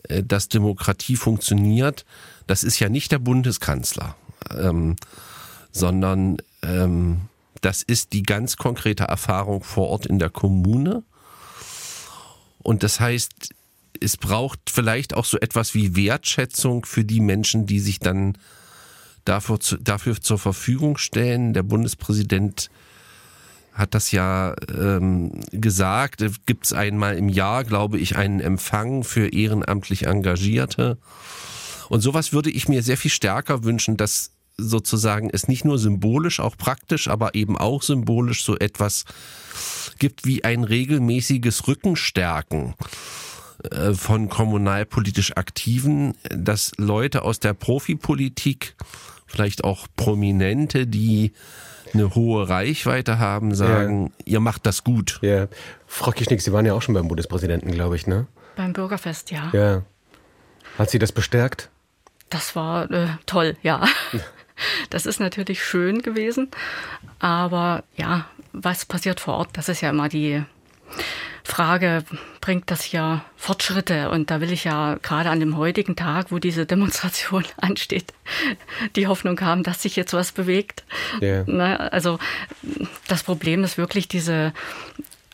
äh, dass Demokratie funktioniert, das ist ja nicht der Bundeskanzler, ähm, sondern ähm, das ist die ganz konkrete Erfahrung vor Ort in der Kommune. Und das heißt, es braucht vielleicht auch so etwas wie Wertschätzung für die Menschen, die sich dann dafür, dafür zur Verfügung stellen. Der Bundespräsident hat das ja ähm, gesagt. Gibt es einmal im Jahr, glaube ich, einen Empfang für ehrenamtlich Engagierte. Und sowas würde ich mir sehr viel stärker wünschen, dass sozusagen es nicht nur symbolisch, auch praktisch, aber eben auch symbolisch so etwas gibt wie ein regelmäßiges Rückenstärken äh, von kommunalpolitisch Aktiven, dass Leute aus der Profipolitik, vielleicht auch Prominente, die eine hohe Reichweite haben, sagen, ja. ihr macht das gut. Ja. Frau Kischnick, Sie waren ja auch schon beim Bundespräsidenten, glaube ich, ne? Beim Bürgerfest, ja. Ja. Hat Sie das bestärkt? Das war äh, toll, ja. Das ist natürlich schön gewesen. Aber ja, was passiert vor Ort, das ist ja immer die Frage, bringt das ja Fortschritte? Und da will ich ja gerade an dem heutigen Tag, wo diese Demonstration ansteht, die Hoffnung haben, dass sich jetzt was bewegt. Yeah. Also das Problem ist wirklich diese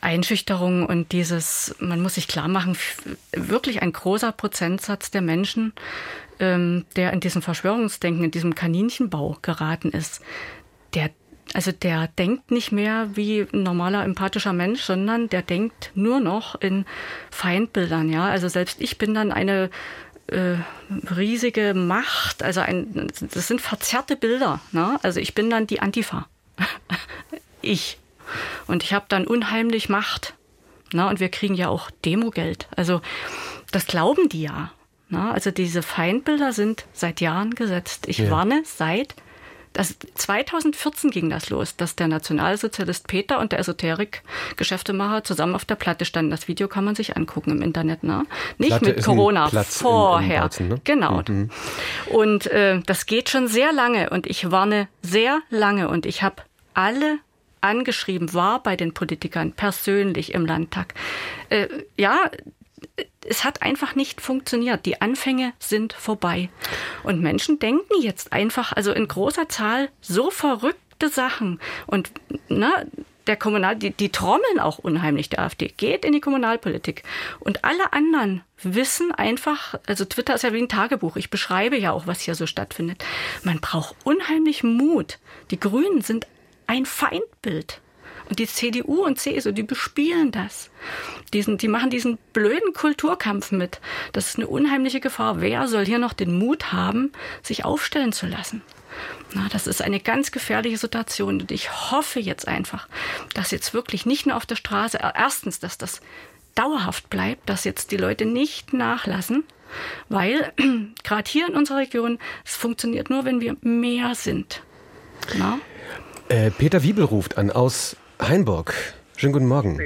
Einschüchterung und dieses, man muss sich klar machen, wirklich ein großer Prozentsatz der Menschen, ähm, der in diesem Verschwörungsdenken, in diesem Kaninchenbau geraten ist, der also der denkt nicht mehr wie ein normaler empathischer Mensch, sondern der denkt nur noch in Feindbildern. Ja, also selbst ich bin dann eine äh, riesige Macht. Also ein, das sind verzerrte Bilder. Ne? Also ich bin dann die Antifa. ich. Und ich habe dann unheimlich Macht. Ne? Und wir kriegen ja auch Demogeld. Also das glauben die ja. Ne? Also diese Feindbilder sind seit Jahren gesetzt. Ich ja. warne seit das, 2014 ging das los, dass der Nationalsozialist Peter und der Esoterik-Geschäftemacher zusammen auf der Platte standen. Das Video kann man sich angucken im Internet. Ne? Nicht Platte mit Corona, vorher. In, in ne? Genau. Mhm. Und äh, das geht schon sehr lange und ich warne sehr lange und ich habe alle angeschrieben, war bei den Politikern persönlich im Landtag. Äh, ja, es hat einfach nicht funktioniert. Die Anfänge sind vorbei. Und Menschen denken jetzt einfach, also in großer Zahl, so verrückte Sachen. Und ne, der Kommunal, die, die trommeln auch unheimlich, der AfD. Geht in die Kommunalpolitik. Und alle anderen wissen einfach, also Twitter ist ja wie ein Tagebuch. Ich beschreibe ja auch, was hier so stattfindet. Man braucht unheimlich Mut. Die Grünen sind ein Feindbild. Und die CDU und CSU, die bespielen das. Diesen, die machen diesen blöden Kulturkampf mit. Das ist eine unheimliche Gefahr. Wer soll hier noch den Mut haben, sich aufstellen zu lassen? Na, das ist eine ganz gefährliche Situation und ich hoffe jetzt einfach, dass jetzt wirklich nicht nur auf der Straße, äh, erstens, dass das dauerhaft bleibt, dass jetzt die Leute nicht nachlassen, weil gerade hier in unserer Region, es funktioniert nur, wenn wir mehr sind. Äh, Peter Wiebel ruft an aus Hainburg. Schönen guten Morgen.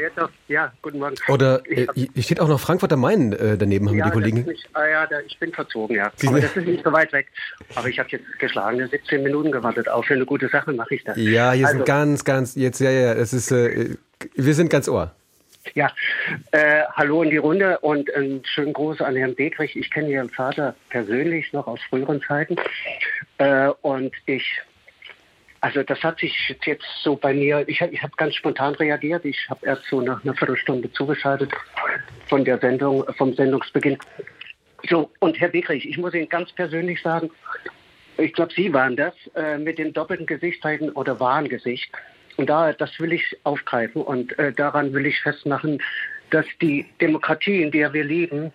Ja, guten Morgen. Oder äh, hier steht auch noch Frankfurt am Main äh, daneben, haben ja, die Kollegen. Nicht, ah, ja, da, ich bin verzogen, ja. Sie aber das ist nicht so weit weg. Aber ich habe jetzt geschlagene 17 Minuten gewartet. Auch für eine gute Sache mache ich das. Ja, hier also, sind ganz, ganz, jetzt, ja, ja, es ist, äh, wir sind ganz ohr. Ja, äh, hallo in die Runde und einen schönen Gruß an Herrn Begrich. Ich kenne Ihren Vater persönlich noch aus früheren Zeiten. Äh, und ich also das hat sich jetzt so bei mir, ich, ich habe ganz spontan reagiert. Ich habe erst so nach einer Viertelstunde zugeschaltet von der Sendung, vom Sendungsbeginn. So, und Herr Begrich, ich muss Ihnen ganz persönlich sagen, ich glaube, Sie waren das äh, mit dem doppelten Gesichtszeichen oder Warngesicht. Und da, das will ich aufgreifen und äh, daran will ich festmachen, dass die Demokratie, in der wir leben,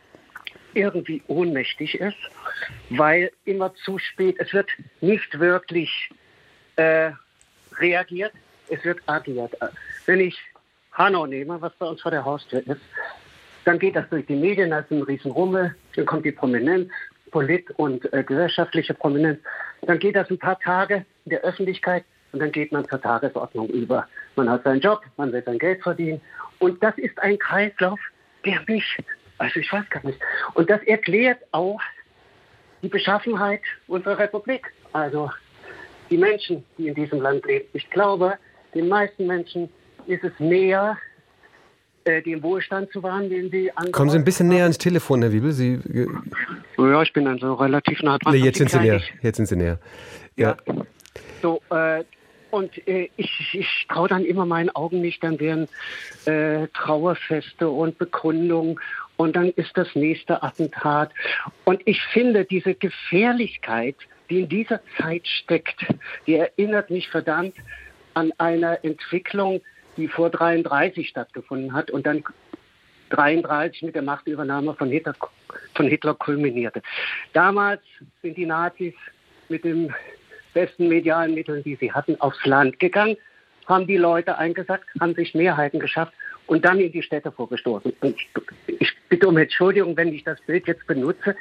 irgendwie ohnmächtig ist, weil immer zu spät, es wird nicht wirklich äh, reagiert, es wird agiert. Wenn ich Hanau nehme, was bei uns vor der Haustür ist, dann geht das durch die Medien als ein Riesenrummel, dann kommt die Prominenz, Polit- und äh, gesellschaftliche Prominenz, dann geht das ein paar Tage in der Öffentlichkeit und dann geht man zur Tagesordnung über. Man hat seinen Job, man will sein Geld verdienen und das ist ein Kreislauf, der mich, also ich weiß gar nicht, und das erklärt auch die Beschaffenheit unserer Republik. Also die Menschen, die in diesem Land leben. Ich glaube, den meisten Menschen ist es mehr, äh, den Wohlstand zu wahren, den sie an. Kommen Sie ein bisschen näher ans Telefon, Herr Wiebel. Sie, ja, ich bin dann so relativ nah dran. Nee, jetzt sind Sie näher. Jetzt sind Sie näher. Ja. ja. So, äh, und äh, ich, ich traue dann immer meinen Augen nicht. Dann werden äh, Trauerfeste und Begründungen und dann ist das nächste Attentat. Und ich finde diese Gefährlichkeit die in dieser Zeit steckt, die erinnert mich verdammt an eine Entwicklung, die vor 33 stattgefunden hat und dann 33 mit der Machtübernahme von Hitler, von Hitler kulminierte. Damals sind die Nazis mit den besten medialen Mitteln, die sie hatten, aufs Land gegangen, haben die Leute eingesackt, haben sich Mehrheiten geschafft und dann in die Städte vorgestoßen. Und ich bitte um Entschuldigung, wenn ich das Bild jetzt benutze,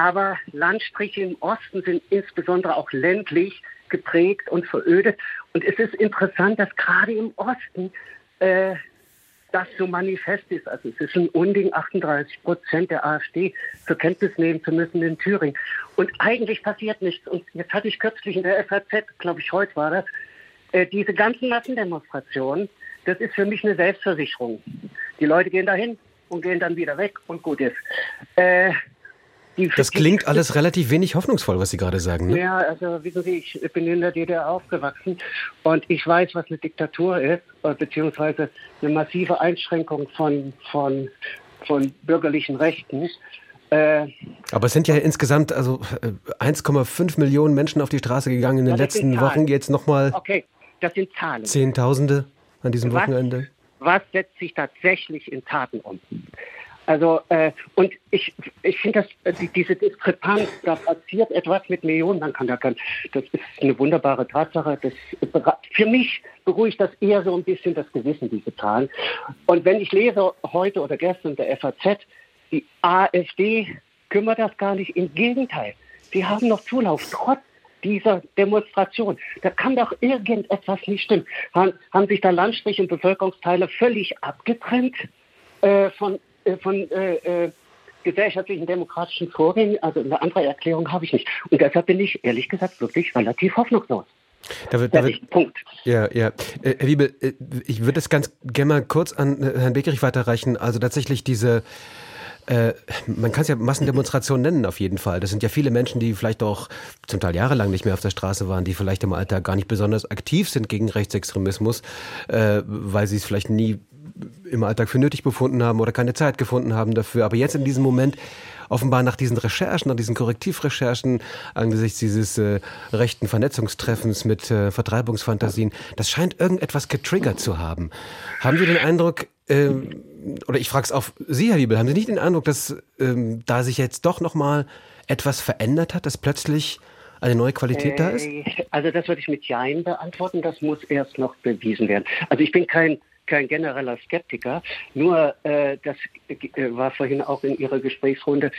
aber Landstriche im Osten sind insbesondere auch ländlich geprägt und verödet. Und es ist interessant, dass gerade im Osten äh, das so manifest ist. Also es ist ein Unding, 38 Prozent der AfD zur Kenntnis nehmen zu müssen in Thüringen. Und eigentlich passiert nichts. Und jetzt hatte ich kürzlich in der FAZ, glaube ich, heute war das, äh, diese ganzen Massendemonstrationen, das ist für mich eine Selbstversicherung. Die Leute gehen dahin und gehen dann wieder weg und gut ist. Äh, das klingt alles relativ wenig hoffnungsvoll, was Sie gerade sagen. Ne? Ja, also wissen Sie, ich bin in der DDR aufgewachsen und ich weiß, was eine Diktatur ist, äh, beziehungsweise eine massive Einschränkung von, von, von bürgerlichen Rechten. Äh, Aber es sind ja insgesamt also 1,5 äh, Millionen Menschen auf die Straße gegangen in den letzten Wochen. Jetzt nochmal. Okay, das sind Zahlen. Zehntausende an diesem was, Wochenende. Was setzt sich tatsächlich in Taten um? Also, äh, und ich, ich finde, dass äh, diese Diskrepanz, da passiert etwas mit Millionen, man kann da kann, das ist eine wunderbare Tatsache. Das, für mich beruhigt das eher so ein bisschen das Gewissen, diese Zahlen. Und wenn ich lese heute oder gestern der FAZ, die AfD kümmert das gar nicht. Im Gegenteil, sie haben noch Zulauf, trotz dieser Demonstration. Da kann doch irgendetwas nicht stimmen. Haben, haben sich da Landstriche und Bevölkerungsteile völlig abgetrennt äh, von von äh, äh, gesellschaftlichen demokratischen Vorgängen, also eine andere Erklärung habe ich nicht. Und deshalb bin ich ehrlich gesagt wirklich relativ hoffnungslos. Da wird, Punkt. Ja, ja. Äh, Herr Wiebel, äh, ich würde es ganz gerne mal kurz an Herrn Beckerich weiterreichen. Also tatsächlich diese, äh, man kann es ja Massendemonstration nennen auf jeden Fall. Das sind ja viele Menschen, die vielleicht auch zum Teil jahrelang nicht mehr auf der Straße waren, die vielleicht im Alltag gar nicht besonders aktiv sind gegen Rechtsextremismus, äh, weil sie es vielleicht nie im Alltag für nötig befunden haben oder keine Zeit gefunden haben dafür. Aber jetzt in diesem Moment, offenbar nach diesen Recherchen, nach diesen Korrektivrecherchen, angesichts dieses äh, rechten Vernetzungstreffens mit äh, Vertreibungsfantasien, das scheint irgendetwas getriggert zu haben. Haben Sie den Eindruck, äh, oder ich frage es auf Sie, Herr Wiebel, haben Sie nicht den Eindruck, dass ähm, da sich jetzt doch nochmal etwas verändert hat, dass plötzlich eine neue Qualität äh, da ist? Äh, also das würde ich mit Jein beantworten. Das muss erst noch bewiesen werden. Also ich bin kein kein genereller Skeptiker, nur äh, das äh, war vorhin auch in Ihrer Gesprächsrunde,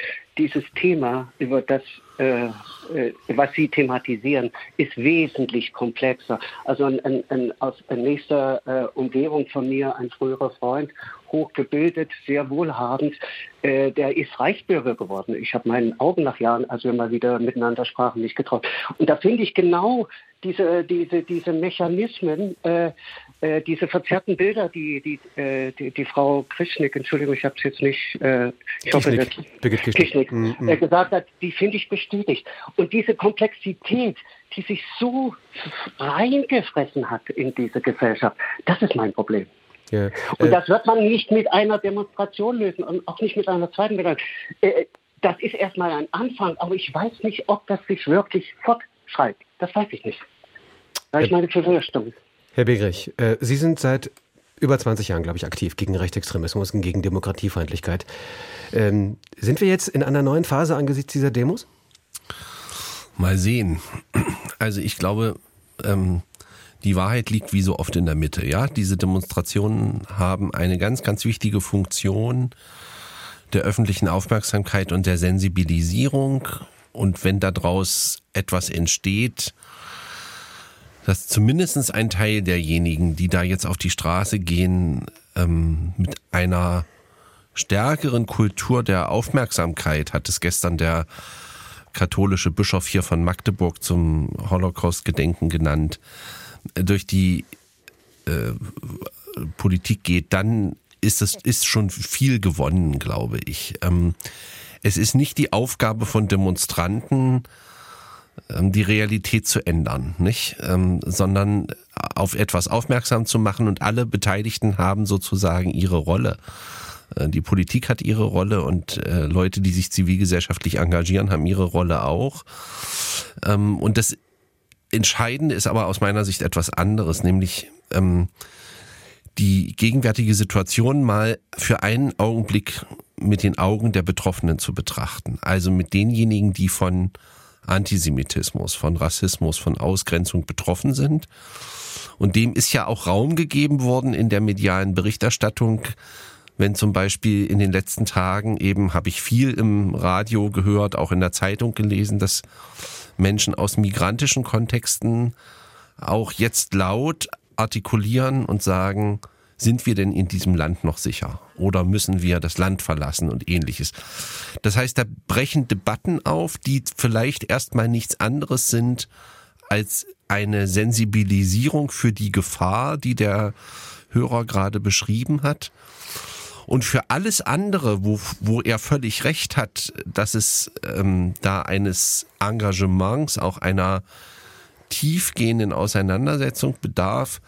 dieses Thema, über das, äh, äh, was Sie thematisieren, ist wesentlich komplexer. Also ein, ein, ein aus nächster äh, Umgebung von mir, ein früherer Freund, hochgebildet, sehr wohlhabend, äh, der ist Reichsbürger geworden. Ich habe meinen Augen nach Jahren, als wir mal wieder miteinander sprachen, nicht getraut. Und da finde ich genau diese, diese, diese Mechanismen, äh, äh, diese verzerrten Bilder, die die, äh, die, die Frau Krischnick, Entschuldigung, ich habe es jetzt nicht, äh, ich hoffe, dass Birgit Kischnick, mm, mm. Äh, gesagt hat, die finde ich bestätigt. Und diese Komplexität, die sich so reingefressen hat in diese Gesellschaft, das ist mein Problem. Ja. Und äh, das wird man nicht mit einer Demonstration lösen und auch nicht mit einer zweiten Demonstration. Äh, das ist erstmal ein Anfang, aber ich weiß nicht, ob das sich wirklich fortschreibt. Das weiß ich nicht. Da ich meine Befürchtung. Herr Begrich, äh, Sie sind seit über 20 Jahren, glaube ich, aktiv gegen Rechtsextremismus und gegen Demokratiefeindlichkeit. Ähm, sind wir jetzt in einer neuen Phase angesichts dieser Demos? Mal sehen. Also ich glaube, ähm, die Wahrheit liegt wie so oft in der Mitte. Ja, diese Demonstrationen haben eine ganz, ganz wichtige Funktion der öffentlichen Aufmerksamkeit und der Sensibilisierung. Und wenn daraus etwas entsteht, dass zumindest ein Teil derjenigen, die da jetzt auf die Straße gehen, ähm, mit einer stärkeren Kultur der Aufmerksamkeit, hat es gestern der katholische Bischof hier von Magdeburg zum Holocaust-Gedenken genannt, durch die äh, Politik geht, dann ist es ist schon viel gewonnen, glaube ich. Ähm, es ist nicht die Aufgabe von Demonstranten, die Realität zu ändern, nicht, ähm, sondern auf etwas aufmerksam zu machen und alle Beteiligten haben sozusagen ihre Rolle. Äh, die Politik hat ihre Rolle und äh, Leute, die sich zivilgesellschaftlich engagieren, haben ihre Rolle auch. Ähm, und das Entscheidende ist aber aus meiner Sicht etwas anderes, nämlich die gegenwärtige Situation mal für einen Augenblick mit den Augen der Betroffenen zu betrachten. Also mit denjenigen, die von Antisemitismus, von Rassismus, von Ausgrenzung betroffen sind. Und dem ist ja auch Raum gegeben worden in der medialen Berichterstattung. Wenn zum Beispiel in den letzten Tagen eben habe ich viel im Radio gehört, auch in der Zeitung gelesen, dass Menschen aus migrantischen Kontexten auch jetzt laut artikulieren und sagen, sind wir denn in diesem Land noch sicher? Oder müssen wir das Land verlassen und ähnliches? Das heißt, da brechen Debatten auf, die vielleicht erstmal nichts anderes sind als eine Sensibilisierung für die Gefahr, die der Hörer gerade beschrieben hat. Und für alles andere, wo, wo er völlig recht hat, dass es ähm, da eines Engagements, auch einer tiefgehenden Auseinandersetzung bedarf,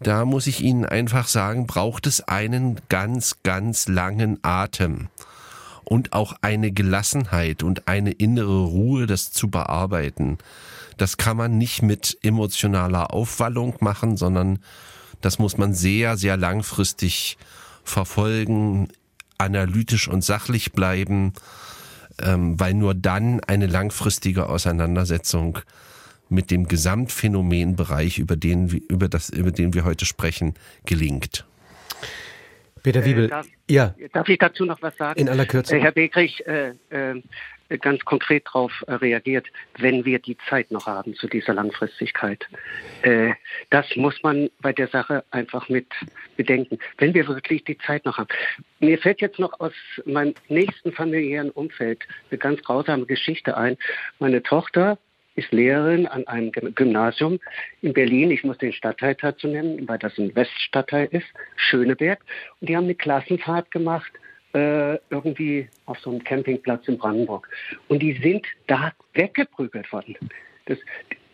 da muss ich Ihnen einfach sagen, braucht es einen ganz, ganz langen Atem und auch eine Gelassenheit und eine innere Ruhe, das zu bearbeiten. Das kann man nicht mit emotionaler Aufwallung machen, sondern das muss man sehr, sehr langfristig verfolgen, analytisch und sachlich bleiben, ähm, weil nur dann eine langfristige Auseinandersetzung mit dem Gesamtphänomenbereich, über den, über, das, über den wir heute sprechen, gelingt. Peter Wiebel, äh, darf, ja. Darf ich dazu noch was sagen? In aller Kürze. Äh, Herr Begrich, äh, äh, ganz konkret darauf äh, reagiert, wenn wir die Zeit noch haben zu dieser Langfristigkeit. Äh, das muss man bei der Sache einfach mit bedenken. Wenn wir wirklich die Zeit noch haben. Mir fällt jetzt noch aus meinem nächsten familiären Umfeld eine ganz grausame Geschichte ein. Meine Tochter ist Lehrerin an einem Gymnasium in Berlin. Ich muss den Stadtteil dazu nennen, weil das ein Weststadtteil ist, Schöneberg. Und die haben eine Klassenfahrt gemacht, äh, irgendwie auf so einem Campingplatz in Brandenburg. Und die sind da weggeprügelt worden. Das,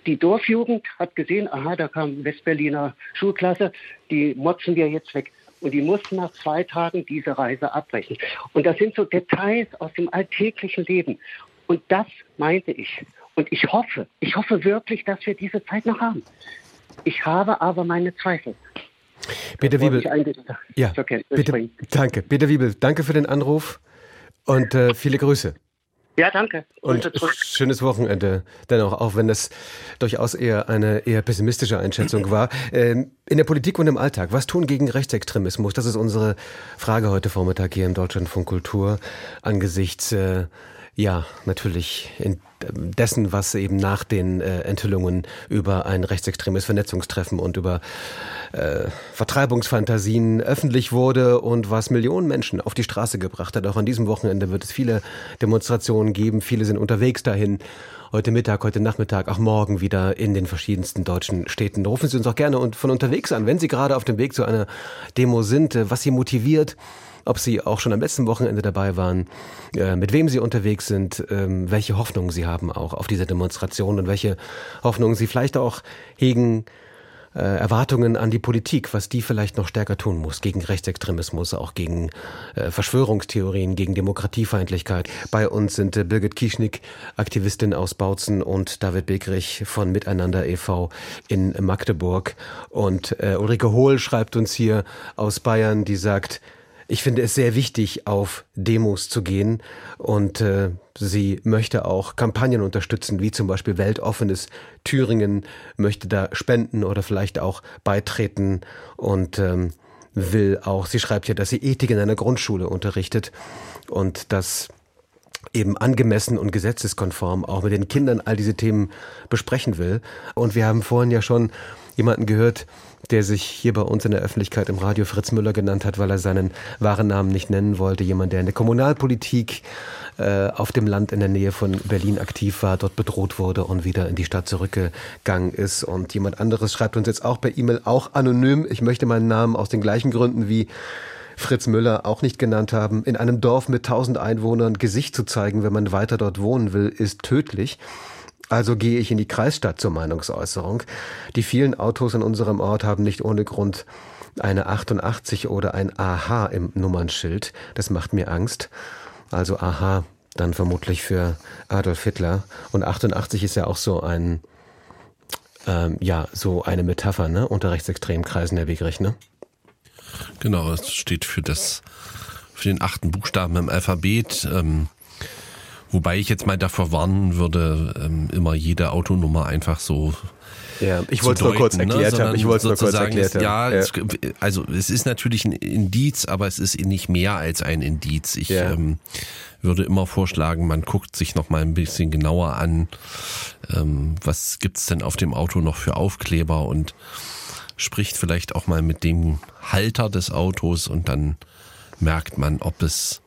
die Dorfjugend hat gesehen, aha, da kam Westberliner Schulklasse, die motzen wir jetzt weg. Und die mussten nach zwei Tagen diese Reise abbrechen. Und das sind so Details aus dem alltäglichen Leben. Und das meinte ich. Und ich hoffe, ich hoffe wirklich, dass wir diese Zeit noch haben. Ich habe aber meine Zweifel. Peter Wiebel, ja, bitte, danke. Peter Wiebel, danke für den Anruf und äh, viele Grüße. Ja, danke. Und schönes Wochenende dennoch, auch wenn das durchaus eher eine eher pessimistische Einschätzung war. Ähm, in der Politik und im Alltag, was tun gegen Rechtsextremismus? Das ist unsere Frage heute Vormittag hier im Deutschlandfunk Kultur angesichts äh, ja, natürlich in dessen, was eben nach den äh, Enthüllungen über ein rechtsextremes Vernetzungstreffen und über äh, Vertreibungsfantasien öffentlich wurde und was Millionen Menschen auf die Straße gebracht hat. Auch an diesem Wochenende wird es viele Demonstrationen geben. Viele sind unterwegs dahin. Heute Mittag, heute Nachmittag, auch morgen wieder in den verschiedensten deutschen Städten. Rufen Sie uns auch gerne von unterwegs an, wenn Sie gerade auf dem Weg zu einer Demo sind, äh, was Sie motiviert ob Sie auch schon am letzten Wochenende dabei waren, äh, mit wem Sie unterwegs sind, ähm, welche Hoffnungen Sie haben auch auf diese Demonstration und welche Hoffnungen Sie vielleicht auch hegen, äh, Erwartungen an die Politik, was die vielleicht noch stärker tun muss gegen Rechtsextremismus, auch gegen äh, Verschwörungstheorien, gegen Demokratiefeindlichkeit. Bei uns sind Birgit Kieschnick, Aktivistin aus Bautzen und David Begrich von Miteinander e.V. in Magdeburg. Und Ulrike Hohl schreibt uns hier aus Bayern, die sagt, ich finde es sehr wichtig, auf Demos zu gehen und äh, sie möchte auch Kampagnen unterstützen, wie zum Beispiel Weltoffenes Thüringen möchte da spenden oder vielleicht auch beitreten und ähm, will auch, sie schreibt ja, dass sie Ethik in einer Grundschule unterrichtet und dass eben angemessen und gesetzeskonform auch mit den Kindern all diese Themen besprechen will. Und wir haben vorhin ja schon jemanden gehört, der sich hier bei uns in der Öffentlichkeit im Radio Fritz Müller genannt hat, weil er seinen wahren Namen nicht nennen wollte. Jemand, der in der Kommunalpolitik äh, auf dem Land in der Nähe von Berlin aktiv war, dort bedroht wurde und wieder in die Stadt zurückgegangen ist. Und jemand anderes schreibt uns jetzt auch per E-Mail, auch anonym. Ich möchte meinen Namen aus den gleichen Gründen wie Fritz Müller auch nicht genannt haben. In einem Dorf mit tausend Einwohnern Gesicht zu zeigen, wenn man weiter dort wohnen will, ist tödlich. Also gehe ich in die Kreisstadt zur Meinungsäußerung. Die vielen Autos in unserem Ort haben nicht ohne Grund eine 88 oder ein AH im Nummernschild. Das macht mir Angst. Also AH dann vermutlich für Adolf Hitler. Und 88 ist ja auch so ein, ähm, ja, so eine Metapher, ne? Unter rechtsextremen Kreisen, Herr Wegrich, ne? Genau, es steht für das, für den achten Buchstaben im Alphabet. Ähm, Wobei ich jetzt mal davor warnen würde, ähm, immer jede Autonummer einfach so ja, ich wollte es nur kurz ne, erklärt ne? haben. Ich wollte es nur kurz erklärt haben. Ja, ja. Es, also es ist natürlich ein Indiz, aber es ist nicht mehr als ein Indiz. Ich ja. ähm, würde immer vorschlagen, man guckt sich noch mal ein bisschen genauer an, ähm, was gibt's denn auf dem Auto noch für Aufkleber und spricht vielleicht auch mal mit dem Halter des Autos und dann merkt man, ob es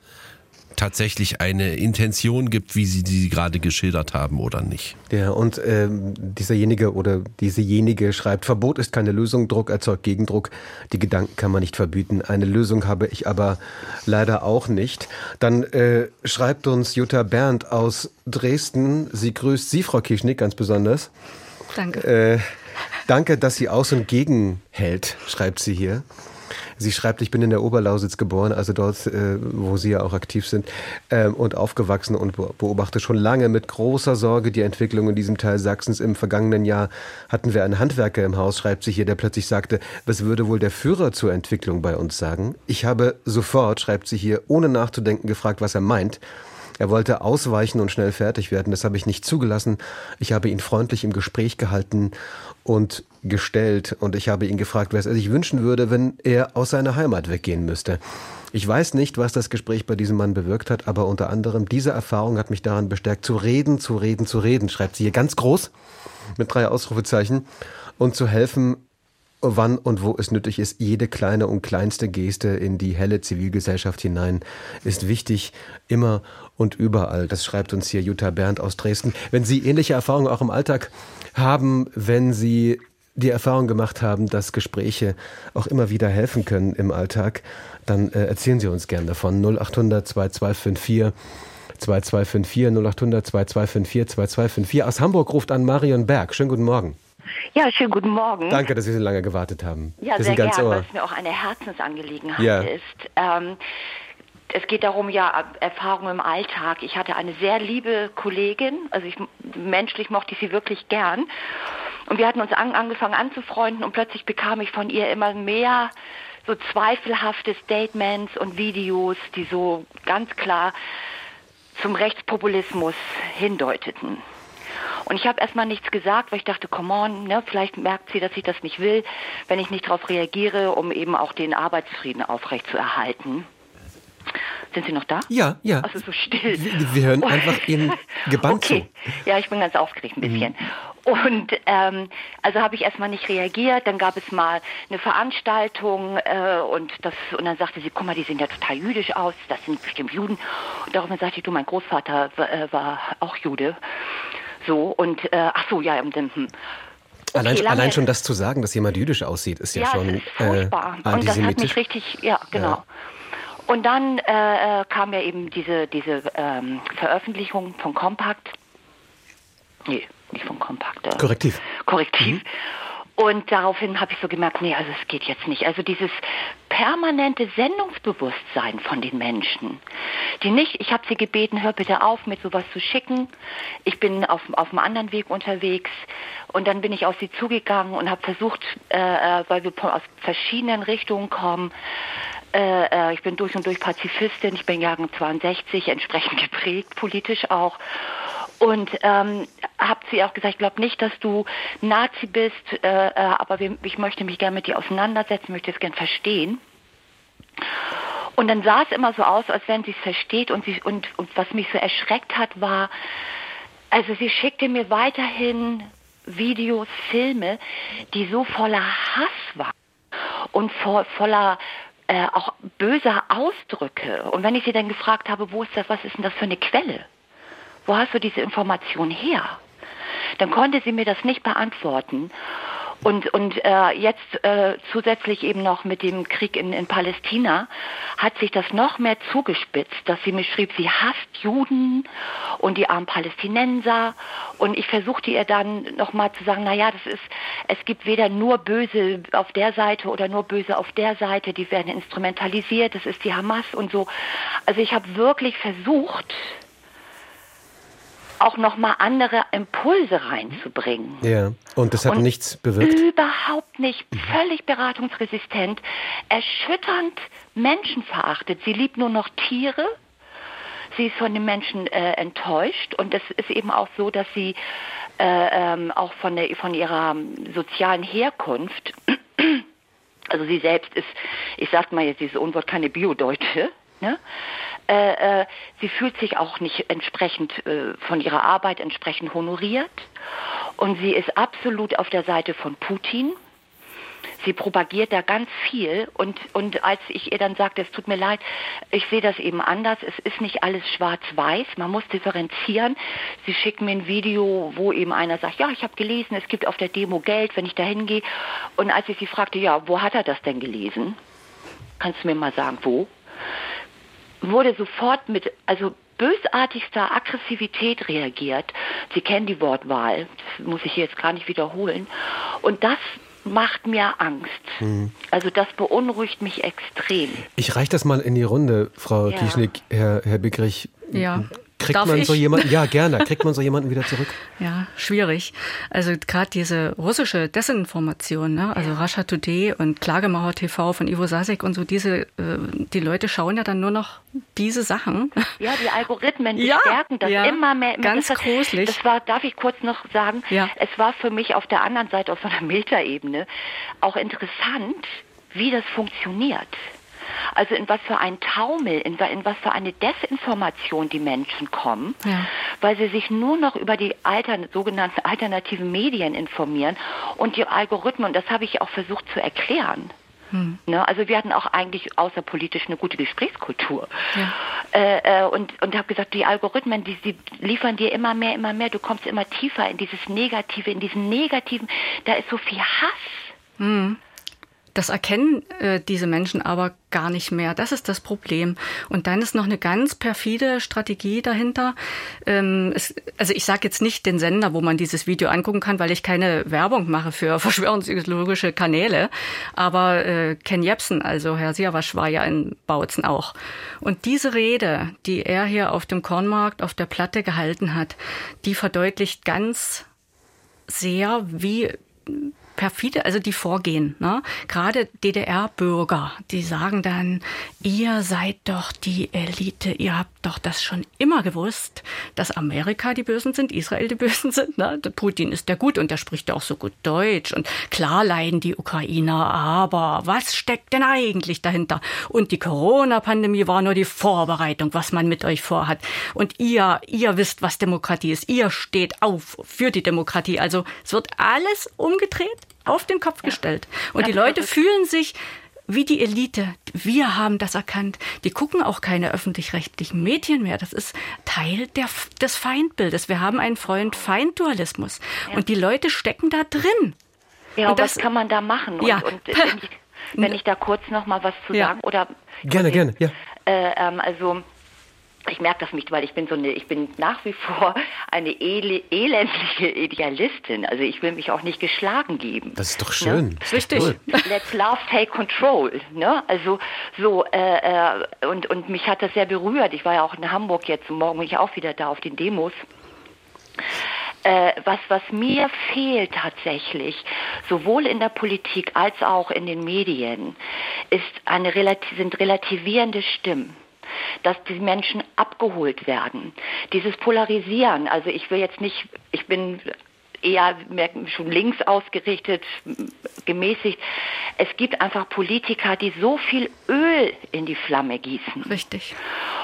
tatsächlich eine Intention gibt, wie Sie die gerade geschildert haben oder nicht. Ja, und ähm, dieserjenige oder diesejenige schreibt, Verbot ist keine Lösung, Druck erzeugt Gegendruck, die Gedanken kann man nicht verbieten. Eine Lösung habe ich aber leider auch nicht. Dann äh, schreibt uns Jutta Berndt aus Dresden, sie grüßt Sie, Frau Kischnick, ganz besonders. Danke. Äh, danke, dass sie aus und gegen hält, schreibt sie hier. Sie schreibt, ich bin in der Oberlausitz geboren, also dort, äh, wo Sie ja auch aktiv sind, ähm, und aufgewachsen und beobachte schon lange mit großer Sorge die Entwicklung in diesem Teil Sachsens. Im vergangenen Jahr hatten wir einen Handwerker im Haus, schreibt sie hier, der plötzlich sagte, was würde wohl der Führer zur Entwicklung bei uns sagen? Ich habe sofort, schreibt sie hier, ohne nachzudenken gefragt, was er meint. Er wollte ausweichen und schnell fertig werden. Das habe ich nicht zugelassen. Ich habe ihn freundlich im Gespräch gehalten und gestellt und ich habe ihn gefragt, was er sich wünschen würde, wenn er aus seiner Heimat weggehen müsste. Ich weiß nicht, was das Gespräch bei diesem Mann bewirkt hat, aber unter anderem diese Erfahrung hat mich daran bestärkt, zu reden, zu reden, zu reden, schreibt sie hier ganz groß mit drei Ausrufezeichen und zu helfen, wann und wo es nötig ist. Jede kleine und kleinste Geste in die helle Zivilgesellschaft hinein ist wichtig, immer und überall. Das schreibt uns hier Jutta Berndt aus Dresden. Wenn Sie ähnliche Erfahrungen auch im Alltag haben, wenn Sie die Erfahrung gemacht haben, dass Gespräche auch immer wieder helfen können im Alltag, dann äh, erzählen Sie uns gern davon. 0800 2254 2254 0800 2254 2254. Aus Hamburg ruft an Marion Berg. Schönen guten Morgen. Ja, schönen guten Morgen. Danke, dass Sie so lange gewartet haben. Ja, Wir sehr gerne, weil es mir auch eine Herzensangelegenheit ja. ist. Ähm, es geht darum, ja, Erfahrungen im Alltag. Ich hatte eine sehr liebe Kollegin, also ich, menschlich mochte ich sie wirklich gern. Und wir hatten uns an, angefangen anzufreunden und plötzlich bekam ich von ihr immer mehr so zweifelhafte Statements und Videos, die so ganz klar zum Rechtspopulismus hindeuteten. Und ich habe erstmal nichts gesagt, weil ich dachte, come on, ne, vielleicht merkt sie, dass ich das nicht will, wenn ich nicht darauf reagiere, um eben auch den Arbeitsfrieden aufrechtzuerhalten. Sind Sie noch da? Ja, ja. Also so still. Wir, wir hören einfach Ihnen gebannt okay. zu. Ja, ich bin ganz aufgeregt ein bisschen. Mhm. Und ähm, also habe ich erstmal nicht reagiert. Dann gab es mal eine Veranstaltung äh, und das und dann sagte sie, guck mal, die sehen ja total jüdisch aus. Das sind bestimmt Juden. Und daraufhin sagte ich, du, mein Großvater äh, war auch Jude. So und äh, ach so, ja. Und, hm. Okay, allein, allein, schon das zu sagen, dass jemand jüdisch aussieht, ist ja, ja schon ist furchtbar. Äh, und das hat mich richtig, ja, genau. Ja. Und dann äh, äh, kam ja eben diese, diese ähm, Veröffentlichung von Kompakt. Nee, nicht von Kompakt. Äh, Korrektiv. Korrektiv. Mhm. Und daraufhin habe ich so gemerkt, nee, also es geht jetzt nicht. Also dieses permanente Sendungsbewusstsein von den Menschen, die nicht, ich habe sie gebeten, hör bitte auf, mit sowas zu schicken. Ich bin auf, auf einem anderen Weg unterwegs. Und dann bin ich auf sie zugegangen und habe versucht, äh, äh weil wir aus verschiedenen Richtungen kommen, äh, äh, ich bin durch und durch Pazifistin, ich bin Jahrgang 62, entsprechend geprägt, politisch auch. Und ähm, habe sie auch gesagt, ich glaube nicht, dass du Nazi bist, äh, äh, aber wir, ich möchte mich gerne mit dir auseinandersetzen, möchte es gerne verstehen. Und dann sah es immer so aus, als wenn sie es versteht und, sie, und, und was mich so erschreckt hat, war, also sie schickte mir weiterhin Videos, Filme, die so voller Hass waren und vo voller äh, auch böser Ausdrücke. Und wenn ich sie dann gefragt habe, wo ist das, was ist denn das für eine Quelle? Wo hast du diese Information her? Dann konnte sie mir das nicht beantworten. Und, und äh, jetzt äh, zusätzlich eben noch mit dem Krieg in, in Palästina hat sich das noch mehr zugespitzt, dass sie mir schrieb, sie hasst Juden und die armen Palästinenser. Und ich versuchte ihr dann nochmal zu sagen, naja, das ist, es gibt weder nur Böse auf der Seite oder nur Böse auf der Seite, die werden instrumentalisiert, das ist die Hamas und so. Also ich habe wirklich versucht, auch nochmal andere Impulse reinzubringen. Ja, und das hat und nichts bewirkt? Überhaupt nicht. Völlig beratungsresistent, erschütternd menschenverachtet. Sie liebt nur noch Tiere. Sie ist von den Menschen äh, enttäuscht und es ist eben auch so, dass sie äh, ähm, auch von, der, von ihrer sozialen Herkunft, also sie selbst ist, ich sag mal jetzt dieses Unwort, keine Biodeutsche, ne? Äh, äh, sie fühlt sich auch nicht entsprechend äh, von ihrer Arbeit entsprechend honoriert. Und sie ist absolut auf der Seite von Putin. Sie propagiert da ganz viel und, und als ich ihr dann sagte, es tut mir leid, ich sehe das eben anders, es ist nicht alles schwarz-weiß, man muss differenzieren. Sie schickt mir ein Video, wo eben einer sagt, ja, ich habe gelesen, es gibt auf der Demo Geld, wenn ich da hingehe. Und als ich sie fragte, ja, wo hat er das denn gelesen? Kannst du mir mal sagen, wo? Wurde sofort mit, also bösartigster Aggressivität reagiert. Sie kennen die Wortwahl, das muss ich jetzt gar nicht wiederholen. Und das macht mir Angst. Hm. Also das beunruhigt mich extrem. Ich reiche das mal in die Runde, Frau ja. Kieschnick, Herr, Herr Bickrich. Ja. Kriegt Darf man ich? so jemanden, ja gerne, kriegt man so jemanden wieder zurück? Ja, schwierig. Also gerade diese russische Desinformation, ne? also Russia Today und Klagemauer TV von Ivo Sasek und so, diese, äh, die Leute schauen ja dann nur noch diese Sachen. Ja, die Algorithmen, die ja, stärken das ja, immer mehr. Ganz das, gruselig. Das war, darf ich kurz noch sagen, ja. es war für mich auf der anderen Seite, auf so einer Metaebene, auch interessant, wie das funktioniert. Also in was für ein Taumel, in, in was für eine Desinformation die Menschen kommen, ja. weil sie sich nur noch über die altern, sogenannten alternativen Medien informieren und die Algorithmen, und das habe ich auch versucht zu erklären. Hm. Ne, also wir hatten auch eigentlich außerpolitisch eine gute Gesprächskultur. Ja. Äh, äh, und und habe gesagt, die Algorithmen, die, die liefern dir immer mehr, immer mehr. Du kommst immer tiefer in dieses Negative, in diesen Negativen. Da ist so viel Hass. Hm. Das erkennen äh, diese Menschen aber gar nicht mehr. Das ist das Problem. Und dann ist noch eine ganz perfide Strategie dahinter. Ähm, es, also ich sage jetzt nicht den Sender, wo man dieses Video angucken kann, weil ich keine Werbung mache für verschwörungsideologische Kanäle. Aber äh, Ken Jebsen, also Herr Siawasch, war ja in Bautzen auch. Und diese Rede, die er hier auf dem Kornmarkt auf der Platte gehalten hat, die verdeutlicht ganz sehr, wie perfide, also die vorgehen. Ne? Gerade DDR-Bürger, die sagen dann, ihr seid doch die Elite, ihr habt doch das schon immer gewusst, dass Amerika die Bösen sind, Israel die Bösen sind. Ne? Putin ist der gut und der spricht ja auch so gut Deutsch. Und klar leiden die Ukrainer, aber was steckt denn eigentlich dahinter? Und die Corona-Pandemie war nur die Vorbereitung, was man mit euch vorhat. Und ihr, ihr wisst, was Demokratie ist. Ihr steht auf für die Demokratie. Also es wird alles umgedreht, auf den Kopf ja. gestellt. Und ja, die Leute fühlen sich wie die Elite. Wir haben das erkannt. Die gucken auch keine öffentlich-rechtlichen Medien mehr. Das ist Teil der, des Feindbildes. Wir haben einen Freund-Feind-Dualismus. Ja. Und die Leute stecken da drin. Ja, und das was kann man da machen? Und, ja. und wenn, ich, wenn ich da kurz noch mal was zu sagen oder gerne, gerne, ja. Äh, ähm, also ich merke das nicht, weil ich bin so eine, ich bin nach wie vor eine ele, elendliche Idealistin. Also ich will mich auch nicht geschlagen geben. Das ist doch schön. Ne? Richtig. Cool. Let's love take control. Ne? Also so äh, äh, und und mich hat das sehr berührt. Ich war ja auch in Hamburg jetzt. Morgen bin ich auch wieder da auf den Demos. Äh, was, was mir fehlt tatsächlich, sowohl in der Politik als auch in den Medien, ist eine, sind relativierende Stimmen dass die Menschen abgeholt werden. Dieses Polarisieren, also ich will jetzt nicht, ich bin eher schon links ausgerichtet, gemäßigt. Es gibt einfach Politiker, die so viel Öl in die Flamme gießen. Richtig.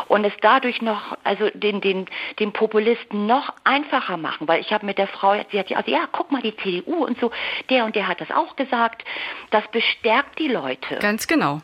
Und es dadurch noch, also den, den, den Populisten noch einfacher machen, weil ich habe mit der Frau, sie hat ja, also, ja, guck mal, die CDU und so, der und der hat das auch gesagt. Das bestärkt die Leute. Ganz genau.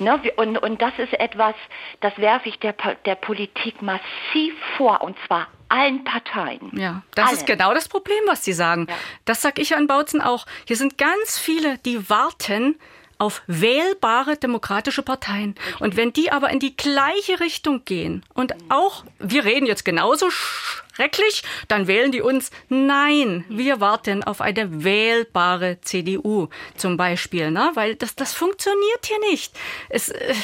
Ne? Und, und das ist etwas, das werfe ich der, der Politik massiv vor, und zwar allen Parteien. Ja, das allen. ist genau das Problem, was Sie sagen. Ja. Das sage ich an Bautzen auch. Hier sind ganz viele, die warten, auf wählbare demokratische Parteien. Und wenn die aber in die gleiche Richtung gehen und auch, wir reden jetzt genauso schrecklich, dann wählen die uns. Nein, wir warten auf eine wählbare CDU zum Beispiel, ne? weil das, das funktioniert hier nicht. Es, äh,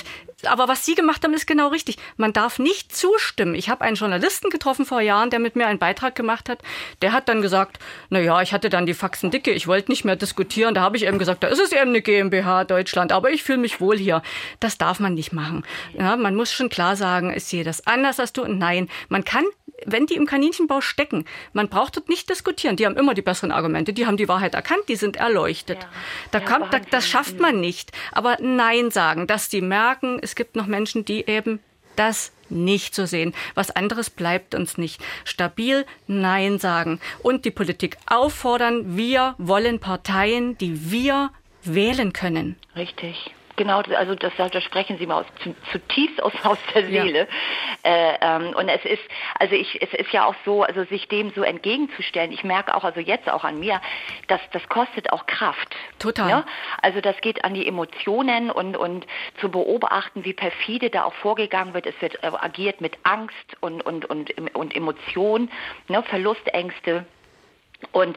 aber was Sie gemacht haben, ist genau richtig. Man darf nicht zustimmen. Ich habe einen Journalisten getroffen vor Jahren, der mit mir einen Beitrag gemacht hat. Der hat dann gesagt, na ja, ich hatte dann die Faxen dicke, ich wollte nicht mehr diskutieren. Da habe ich eben gesagt, da ist es eben eine GmbH Deutschland, aber ich fühle mich wohl hier. Das darf man nicht machen. Ja, man muss schon klar sagen, ist sehe das anders als du. Und nein, man kann wenn die im Kaninchenbau stecken, man braucht dort nicht diskutieren. Die haben immer die besseren Argumente. Die haben die Wahrheit erkannt. Die sind erleuchtet. Ja. Da ja, kommt, da, das schafft man nicht. Aber Nein sagen, dass die merken, es gibt noch Menschen, die eben das nicht so sehen. Was anderes bleibt uns nicht. Stabil Nein sagen und die Politik auffordern, wir wollen Parteien, die wir wählen können. Richtig. Genau, also das, da sprechen Sie mal aus, zutiefst aus, aus der Seele. Ja. Äh, ähm, und es ist, also ich, es ist ja auch so, also sich dem so entgegenzustellen. Ich merke auch, also jetzt auch an mir, dass das kostet auch Kraft. Total. Ja? Also das geht an die Emotionen und und zu beobachten, wie perfide da auch vorgegangen wird. Es wird äh, agiert mit Angst und und und und Emotion, ne, Verlustängste. Und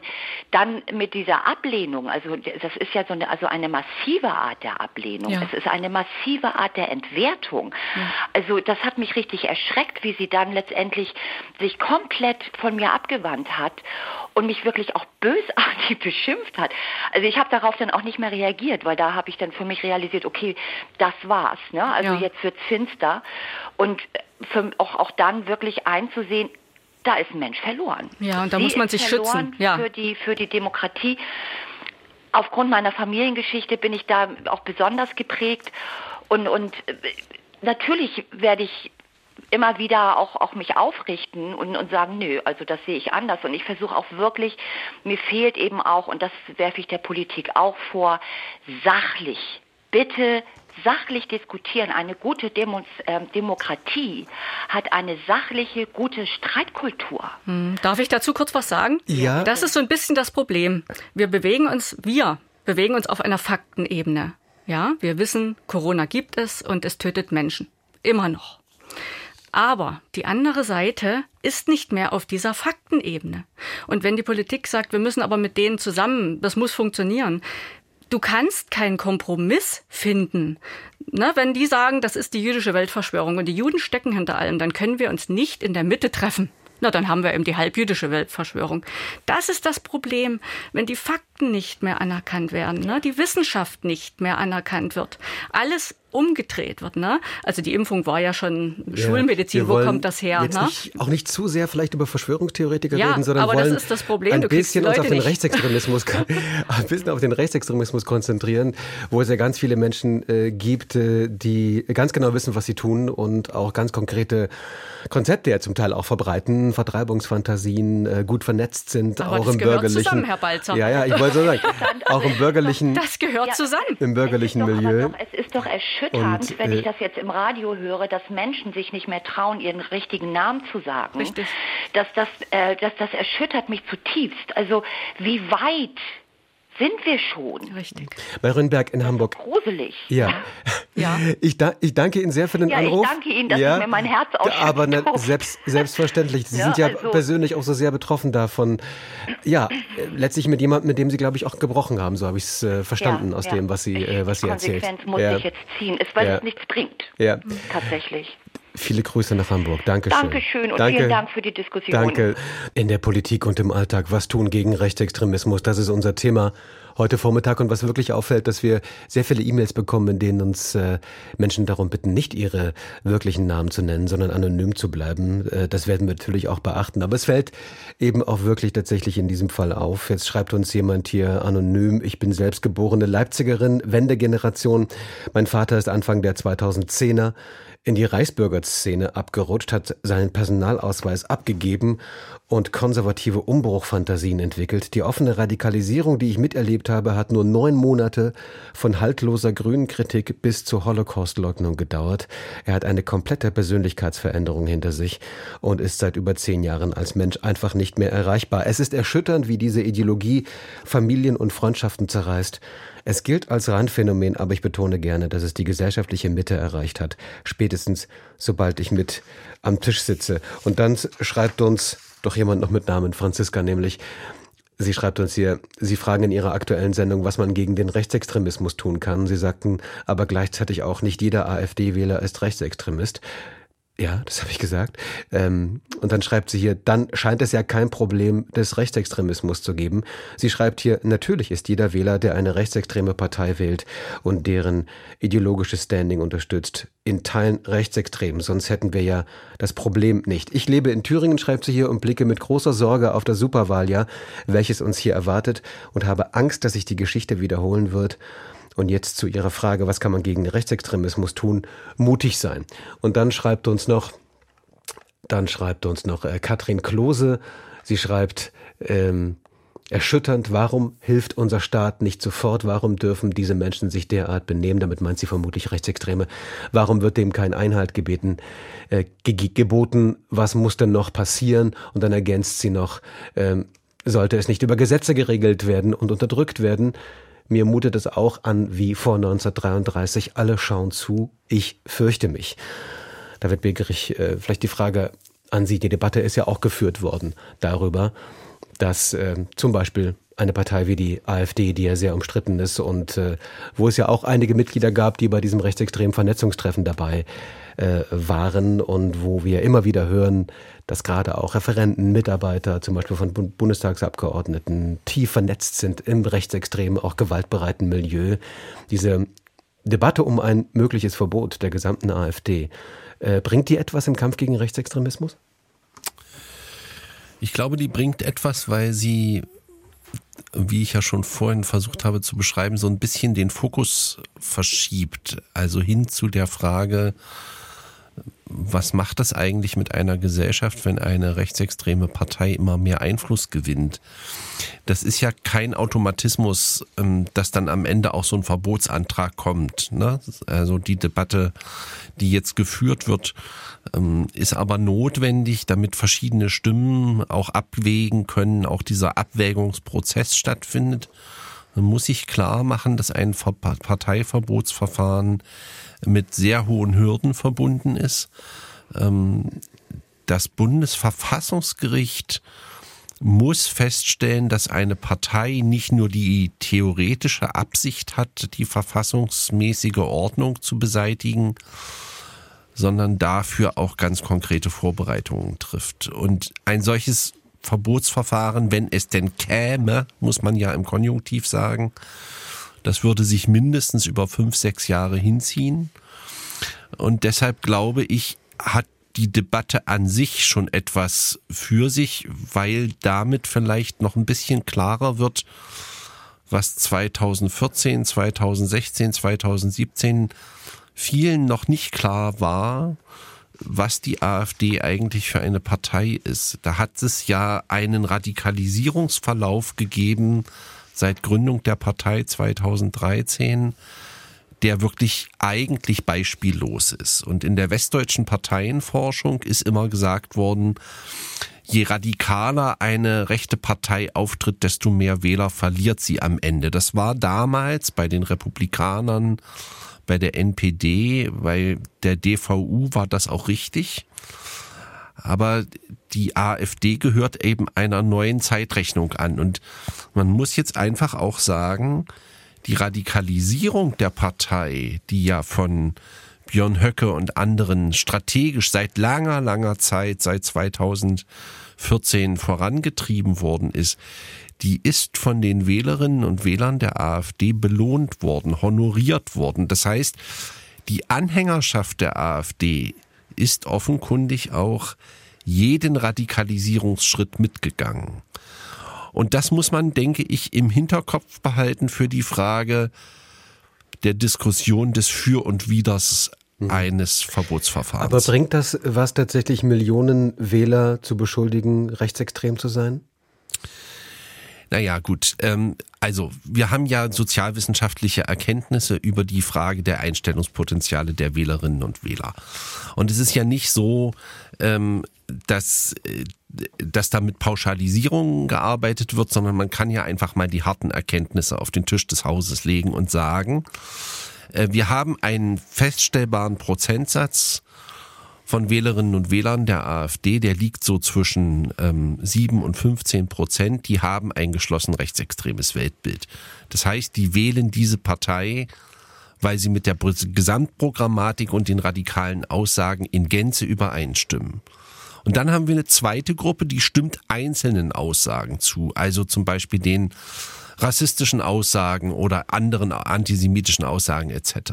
dann mit dieser Ablehnung, also das ist ja so eine, also eine massive Art der Ablehnung. Ja. Es ist eine massive Art der Entwertung. Ja. Also das hat mich richtig erschreckt, wie sie dann letztendlich sich komplett von mir abgewandt hat und mich wirklich auch bösartig beschimpft hat. Also ich habe darauf dann auch nicht mehr reagiert, weil da habe ich dann für mich realisiert, okay, das war's. Ne? Also ja. jetzt wird's finster und für, auch, auch dann wirklich einzusehen, da ist ein Mensch verloren. Ja, und da Sie muss man sich schützen. Ja. Für die, für die Demokratie. Aufgrund meiner Familiengeschichte bin ich da auch besonders geprägt. Und, und äh, natürlich werde ich immer wieder auch, auch mich aufrichten und, und sagen, nö, also das sehe ich anders. Und ich versuche auch wirklich, mir fehlt eben auch, und das werfe ich der Politik auch vor, sachlich. Bitte sachlich diskutieren. Eine gute Demos, äh, Demokratie hat eine sachliche, gute Streitkultur. Hm. Darf ich dazu kurz was sagen? Ja. Das ist so ein bisschen das Problem. Wir bewegen uns, wir bewegen uns auf einer Faktenebene. Ja, wir wissen, Corona gibt es und es tötet Menschen. Immer noch. Aber die andere Seite ist nicht mehr auf dieser Faktenebene. Und wenn die Politik sagt, wir müssen aber mit denen zusammen, das muss funktionieren, du kannst keinen Kompromiss finden. Ne, wenn die sagen, das ist die jüdische Weltverschwörung und die Juden stecken hinter allem, dann können wir uns nicht in der Mitte treffen. Na, dann haben wir eben die halbjüdische Weltverschwörung. Das ist das Problem. Wenn die Fakten Fakten nicht mehr anerkannt werden, ne? die Wissenschaft nicht mehr anerkannt wird. Alles umgedreht wird. Ne? Also die Impfung war ja schon ja, Schulmedizin. Wo kommt das her? Jetzt ne? nicht, auch nicht zu sehr vielleicht über Verschwörungstheoretiker ja, reden, sondern aber wollen das ist das Problem. ein bisschen uns auf den. Rechtsextremismus, ein bisschen auf den Rechtsextremismus konzentrieren, wo es ja ganz viele Menschen äh, gibt, äh, die ganz genau wissen, was sie tun und auch ganz konkrete Konzepte ja zum Teil auch verbreiten, Vertreibungsfantasien, äh, gut vernetzt sind, aber auch im bürgerlichen. Zusammen, Herr Balzer. Ja, ja, ich wollte so sagen, auch im bürgerlichen. Das gehört ja, zusammen. Im bürgerlichen es Milieu. Doch, es ist doch erschütternd, und, wenn ich äh, das jetzt im Radio höre, dass Menschen sich nicht mehr trauen, ihren richtigen Namen zu sagen. Richtig. Dass das, äh, dass das erschüttert mich zutiefst. Also wie weit sind wir schon. Richtig. Bei Rönnberg in Hamburg. Gruselig. Ja. ja. Ich, da, ich danke Ihnen sehr für den ja, Anruf. Ich danke Ihnen, dass ja, ich mir mein Herz ausschüttet. Aber ne, selbst, selbstverständlich. Sie ja, sind ja also, persönlich auch so sehr betroffen davon. Ja, letztlich mit jemandem, mit dem Sie, glaube ich, auch gebrochen haben. So habe ich es äh, verstanden aus dem, was Sie, äh, was Sie erzählt. Konsequenz muss ich jetzt ziehen, ist, weil es nichts bringt. Ja. Tatsächlich. Viele Grüße nach Hamburg. Dankeschön. Dankeschön und Danke. vielen Dank für die Diskussion. Danke. In der Politik und im Alltag, was tun gegen Rechtsextremismus? Das ist unser Thema heute Vormittag. Und was wirklich auffällt, dass wir sehr viele E-Mails bekommen, in denen uns äh, Menschen darum bitten, nicht ihre wirklichen Namen zu nennen, sondern anonym zu bleiben. Äh, das werden wir natürlich auch beachten. Aber es fällt eben auch wirklich tatsächlich in diesem Fall auf. Jetzt schreibt uns jemand hier anonym, ich bin selbst geborene Leipzigerin, Wendegeneration. Mein Vater ist Anfang der 2010er in die Reichsbürgerszene abgerutscht, hat seinen Personalausweis abgegeben und konservative Umbruchfantasien entwickelt. Die offene Radikalisierung, die ich miterlebt habe, hat nur neun Monate von haltloser Grünenkritik bis zur Holocaustleugnung gedauert. Er hat eine komplette Persönlichkeitsveränderung hinter sich und ist seit über zehn Jahren als Mensch einfach nicht mehr erreichbar. Es ist erschütternd, wie diese Ideologie Familien und Freundschaften zerreißt. Es gilt als Randphänomen, aber ich betone gerne, dass es die gesellschaftliche Mitte erreicht hat. Spätestens, sobald ich mit am Tisch sitze. Und dann schreibt uns doch jemand noch mit Namen, Franziska nämlich, Sie schreibt uns hier, Sie fragen in Ihrer aktuellen Sendung, was man gegen den Rechtsextremismus tun kann. Sie sagten aber gleichzeitig auch, nicht jeder AfD-Wähler ist Rechtsextremist. Ja, das habe ich gesagt. Ähm, und dann schreibt sie hier, dann scheint es ja kein Problem des Rechtsextremismus zu geben. Sie schreibt hier, natürlich ist jeder Wähler, der eine rechtsextreme Partei wählt und deren ideologisches Standing unterstützt, in Teilen rechtsextrem, sonst hätten wir ja das Problem nicht. Ich lebe in Thüringen, schreibt sie hier, und blicke mit großer Sorge auf das Superwahljahr, welches uns hier erwartet, und habe Angst, dass sich die Geschichte wiederholen wird. Und jetzt zu Ihrer Frage, was kann man gegen Rechtsextremismus tun? Mutig sein. Und dann schreibt uns noch, dann schreibt uns noch äh, Katrin Klose. Sie schreibt, ähm, erschütternd, warum hilft unser Staat nicht sofort? Warum dürfen diese Menschen sich derart benehmen? Damit meint sie vermutlich Rechtsextreme. Warum wird dem kein Einhalt gebeten, äh, ge geboten? Was muss denn noch passieren? Und dann ergänzt sie noch, ähm, sollte es nicht über Gesetze geregelt werden und unterdrückt werden, mir mutet es auch an wie vor 1933. Alle schauen zu. Ich fürchte mich. David Begerich, äh, vielleicht die Frage an Sie. Die Debatte ist ja auch geführt worden darüber, dass äh, zum Beispiel eine Partei wie die AfD, die ja sehr umstritten ist und äh, wo es ja auch einige Mitglieder gab, die bei diesem rechtsextremen Vernetzungstreffen dabei äh, waren und wo wir immer wieder hören, dass gerade auch Referenten, Mitarbeiter, zum Beispiel von Bundestagsabgeordneten, tief vernetzt sind im rechtsextremen, auch gewaltbereiten Milieu. Diese Debatte um ein mögliches Verbot der gesamten AfD, äh, bringt die etwas im Kampf gegen Rechtsextremismus? Ich glaube, die bringt etwas, weil sie, wie ich ja schon vorhin versucht habe zu beschreiben, so ein bisschen den Fokus verschiebt. Also hin zu der Frage, was macht das eigentlich mit einer Gesellschaft, wenn eine rechtsextreme Partei immer mehr Einfluss gewinnt? Das ist ja kein Automatismus, ähm, dass dann am Ende auch so ein Verbotsantrag kommt. Ne? Also die Debatte, die jetzt geführt wird, ähm, ist aber notwendig, damit verschiedene Stimmen auch abwägen können, auch dieser Abwägungsprozess stattfindet. Man muss sich klar machen, dass ein Parteiverbotsverfahren mit sehr hohen Hürden verbunden ist. Ähm, das Bundesverfassungsgericht muss feststellen, dass eine Partei nicht nur die theoretische Absicht hat, die verfassungsmäßige Ordnung zu beseitigen, sondern dafür auch ganz konkrete Vorbereitungen trifft. Und ein solches Verbotsverfahren, wenn es denn käme, muss man ja im Konjunktiv sagen. Das würde sich mindestens über fünf, sechs Jahre hinziehen. Und deshalb glaube ich, hat die Debatte an sich schon etwas für sich, weil damit vielleicht noch ein bisschen klarer wird, was 2014, 2016, 2017 vielen noch nicht klar war, was die AfD eigentlich für eine Partei ist. Da hat es ja einen Radikalisierungsverlauf gegeben seit Gründung der Partei 2013 der wirklich eigentlich beispiellos ist. Und in der westdeutschen Parteienforschung ist immer gesagt worden, je radikaler eine rechte Partei auftritt, desto mehr Wähler verliert sie am Ende. Das war damals bei den Republikanern, bei der NPD, bei der DVU war das auch richtig. Aber die AfD gehört eben einer neuen Zeitrechnung an. Und man muss jetzt einfach auch sagen, die Radikalisierung der Partei, die ja von Björn Höcke und anderen strategisch seit langer, langer Zeit, seit 2014 vorangetrieben worden ist, die ist von den Wählerinnen und Wählern der AfD belohnt worden, honoriert worden. Das heißt, die Anhängerschaft der AfD ist offenkundig auch jeden Radikalisierungsschritt mitgegangen. Und das muss man, denke ich, im Hinterkopf behalten für die Frage der Diskussion des Für und Widers mhm. eines Verbotsverfahrens. Aber bringt das was tatsächlich Millionen Wähler zu beschuldigen, rechtsextrem zu sein? Naja, gut. Ähm, also wir haben ja sozialwissenschaftliche Erkenntnisse über die Frage der Einstellungspotenziale der Wählerinnen und Wähler. Und es ist ja nicht so, ähm, dass, äh, dass da mit Pauschalisierungen gearbeitet wird, sondern man kann ja einfach mal die harten Erkenntnisse auf den Tisch des Hauses legen und sagen, äh, wir haben einen feststellbaren Prozentsatz von Wählerinnen und Wählern der AfD, der liegt so zwischen ähm, 7 und 15 Prozent, die haben ein geschlossen rechtsextremes Weltbild. Das heißt, die wählen diese Partei, weil sie mit der Gesamtprogrammatik und den radikalen Aussagen in Gänze übereinstimmen. Und dann haben wir eine zweite Gruppe, die stimmt einzelnen Aussagen zu, also zum Beispiel den rassistischen Aussagen oder anderen antisemitischen Aussagen etc.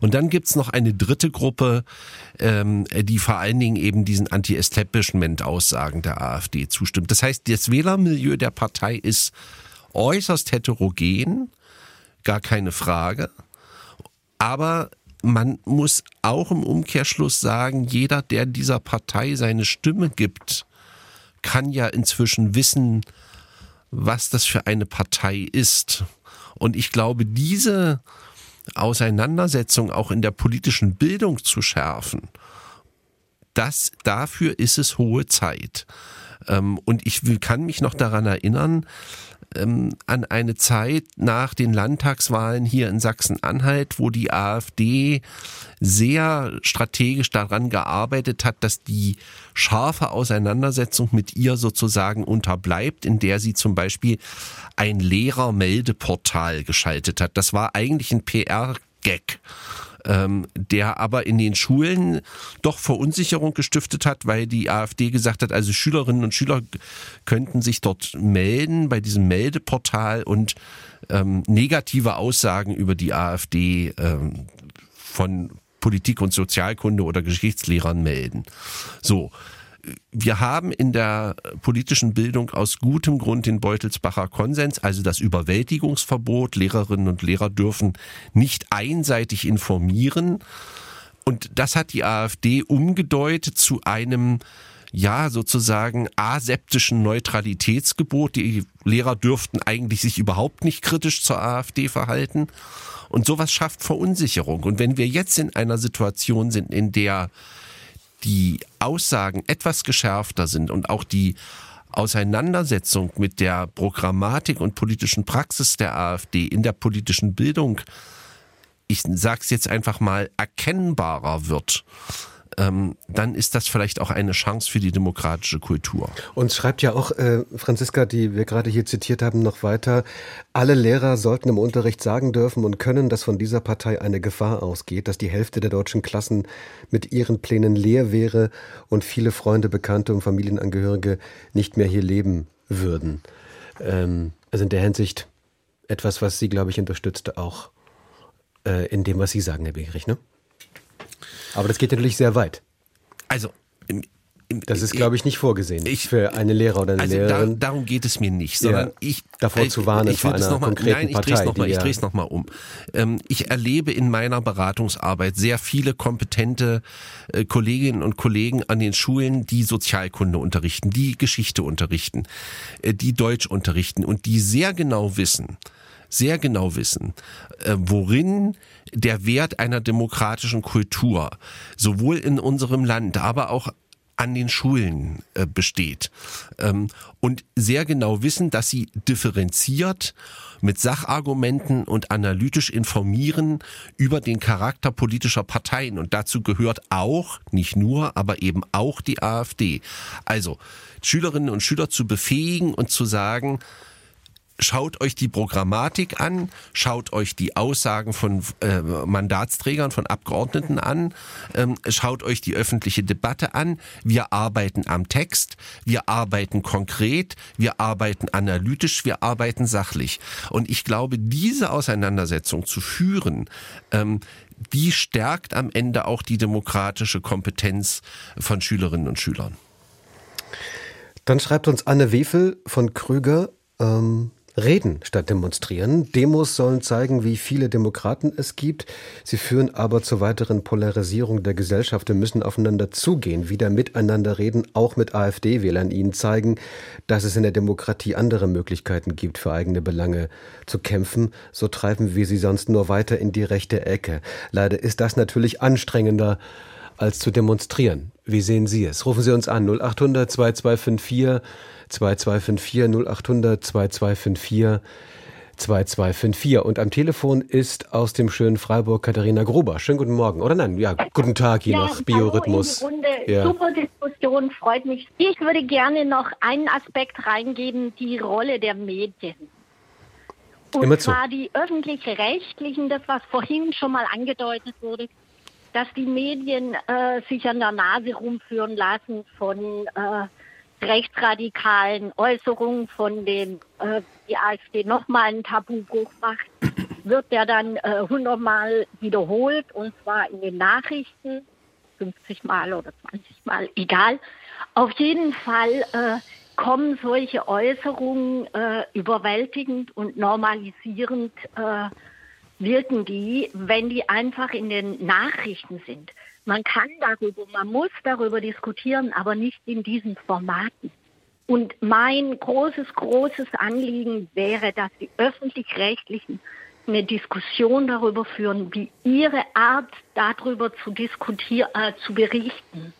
Und dann gibt's noch eine dritte Gruppe, ähm, die vor allen Dingen eben diesen Anti-Establishment-Aussagen der AfD zustimmt. Das heißt, das Wählermilieu der Partei ist äußerst heterogen, gar keine Frage. Aber man muss auch im Umkehrschluss sagen, jeder, der dieser Partei seine Stimme gibt, kann ja inzwischen wissen, was das für eine Partei ist. Und ich glaube, diese Auseinandersetzung auch in der politischen Bildung zu schärfen, das, dafür ist es hohe Zeit. Ähm, und ich kann mich noch daran erinnern, ähm, an eine Zeit nach den Landtagswahlen hier in Sachsen-Anhalt, wo die AfD sehr strategisch daran gearbeitet hat, dass die scharfe Auseinandersetzung mit ihr sozusagen unterbleibt, in der sie zum Beispiel ein Lehrermeldeportal geschaltet hat. Das war eigentlich ein PR-Gag ähm, der aber in den Schulen doch Verunsicherung gestiftet hat, weil die AfD gesagt hat, also Schülerinnen und Schüler könnten sich dort melden bei diesem Meldeportal und ähm, negative Aussagen über die AfD ähm, von Politik und Sozialkunde oder Geschichtslehrern melden. So wir haben in der politischen Bildung aus gutem Grund den Beutelsbacher Konsens, also das Überwältigungsverbot. Lehrerinnen und Lehrer dürfen nicht einseitig informieren. Und das hat die AfD umgedeutet zu einem ja, sozusagen aseptischen Neutralitätsgebot. Die Lehrer dürften eigentlich sich überhaupt nicht kritisch zur AfD verhalten. Und sowas schafft Verunsicherung. Und wenn wir jetzt in einer Situation sind, in der die Aussagen etwas geschärfter sind und auch die Auseinandersetzung mit der Programmatik und politischen Praxis der AfD in der politischen Bildung, ich sage es jetzt einfach mal, erkennbarer wird, ähm, dann ist das vielleicht auch eine Chance für die demokratische Kultur. Und schreibt ja auch äh, Franziska, die wir gerade hier zitiert haben, noch weiter, alle Lehrer sollten im Unterricht sagen dürfen und können, dass von dieser Partei eine Gefahr ausgeht, dass die Hälfte der deutschen Klassen mit ihren Plänen leer wäre und viele Freunde, Bekannte und Familienangehörige nicht mehr hier leben würden. Ähm, also in der Hinsicht etwas, was Sie, glaube ich, unterstützt, auch äh, in dem, was Sie sagen, Herr Begerich, ne? Aber das geht natürlich sehr weit. Also, das ist, glaube ich, nicht vorgesehen ich, für eine Lehrer oder eine also Lehrerin. Da, darum geht es mir nicht, sondern ja, ich davor äh, zu warnen ich, vor einer noch mal, konkreten nein, ich Partei. Noch mal, ich drehe es nochmal um. Ähm, ich erlebe in meiner Beratungsarbeit sehr viele kompetente äh, Kolleginnen und Kollegen an den Schulen, die Sozialkunde unterrichten, die Geschichte unterrichten, äh, die Deutsch unterrichten und die sehr genau wissen, sehr genau wissen, äh, worin der Wert einer demokratischen Kultur sowohl in unserem Land, aber auch an den Schulen äh, besteht ähm, und sehr genau wissen, dass sie differenziert mit Sachargumenten und analytisch informieren über den Charakter politischer Parteien und dazu gehört auch, nicht nur, aber eben auch die AfD. Also Schülerinnen und Schüler zu befähigen und zu sagen, Schaut euch die Programmatik an, schaut euch die Aussagen von äh, Mandatsträgern, von Abgeordneten an, ähm, schaut euch die öffentliche Debatte an. Wir arbeiten am Text, wir arbeiten konkret, wir arbeiten analytisch, wir arbeiten sachlich. Und ich glaube, diese Auseinandersetzung zu führen, ähm, die stärkt am Ende auch die demokratische Kompetenz von Schülerinnen und Schülern. Dann schreibt uns Anne Wefel von Krüger. Ähm Reden statt demonstrieren. Demos sollen zeigen, wie viele Demokraten es gibt. Sie führen aber zur weiteren Polarisierung der Gesellschaft. Wir müssen aufeinander zugehen, wieder miteinander reden, auch mit AfD-Wählern, ihnen zeigen, dass es in der Demokratie andere Möglichkeiten gibt, für eigene Belange zu kämpfen. So treiben wir sie sonst nur weiter in die rechte Ecke. Leider ist das natürlich anstrengender als zu demonstrieren. Wie sehen Sie es? Rufen Sie uns an 0800 2254 2254 0800 2254 2254. Und am Telefon ist aus dem schönen Freiburg Katharina Gruber. Schönen guten Morgen. Oder nein, ja, guten Tag je ja, nach Biorhythmus. Runde. Ja. Super Diskussion, freut mich. Ich würde gerne noch einen Aspekt reingeben, die Rolle der Medien. Und Immer zwar zu. die öffentlich-rechtlichen, das was vorhin schon mal angedeutet wurde, dass die Medien äh, sich an der Nase rumführen lassen von äh, rechtsradikalen Äußerungen von dem äh, die AfD nochmal einen Tabubruch macht, wird der dann äh, hundertmal wiederholt und zwar in den Nachrichten, 50 Mal oder 20 Mal, egal. Auf jeden Fall äh, kommen solche Äußerungen äh, überwältigend und normalisierend, wirken die, wenn die einfach in den Nachrichten sind. Man kann darüber, man muss darüber diskutieren, aber nicht in diesen Formaten. Und mein großes, großes Anliegen wäre, dass die öffentlich-rechtlichen eine Diskussion darüber führen, wie ihre Art darüber zu diskutieren, äh, zu berichten,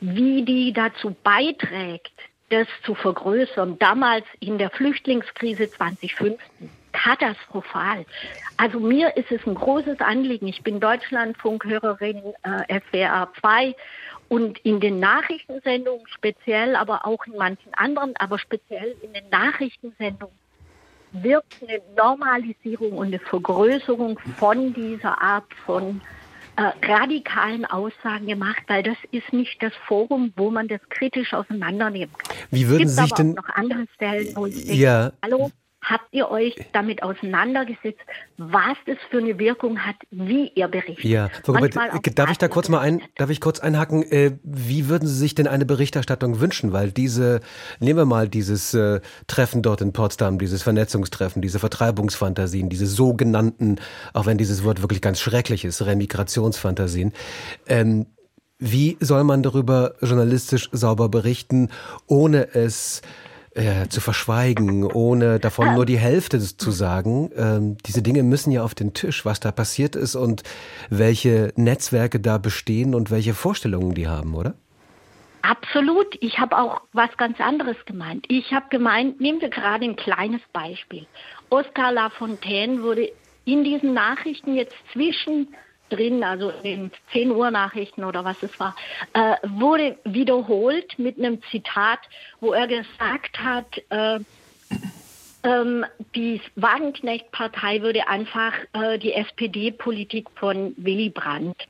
wie die dazu beiträgt, das zu vergrößern. Damals in der Flüchtlingskrise 2015 katastrophal. Also mir ist es ein großes Anliegen. Ich bin Deutschlandfunkhörerin äh, SWR 2 und in den Nachrichtensendungen speziell, aber auch in manchen anderen, aber speziell in den Nachrichtensendungen wird eine Normalisierung und eine Vergrößerung von dieser Art von äh, radikalen Aussagen gemacht, weil das ist nicht das Forum, wo man das kritisch auseinandernehmen kann. Wie würden Sie sich denn noch andere Stellen, wo ich denke, ja. hallo, Habt ihr euch damit auseinandergesetzt, was das für eine Wirkung hat, wie ihr berichtet? Ja, Robert, darf ich da kurz mal ein, darf ich kurz einhaken? Äh, wie würden Sie sich denn eine Berichterstattung wünschen? Weil diese, nehmen wir mal dieses äh, Treffen dort in Potsdam, dieses Vernetzungstreffen, diese Vertreibungsfantasien, diese sogenannten, auch wenn dieses Wort wirklich ganz schrecklich ist, Remigrationsfantasien. Ähm, wie soll man darüber journalistisch sauber berichten, ohne es äh, zu verschweigen, ohne davon nur die Hälfte zu sagen. Ähm, diese Dinge müssen ja auf den Tisch, was da passiert ist und welche Netzwerke da bestehen und welche Vorstellungen die haben, oder? Absolut. Ich habe auch was ganz anderes gemeint. Ich habe gemeint, nehmen wir gerade ein kleines Beispiel. Oscar Lafontaine wurde in diesen Nachrichten jetzt zwischen drin, also in den 10 Uhr Nachrichten oder was es war, äh, wurde wiederholt mit einem Zitat, wo er gesagt hat, äh, ähm, die Wagenknecht-Partei würde einfach äh, die SPD-Politik von Willy Brandt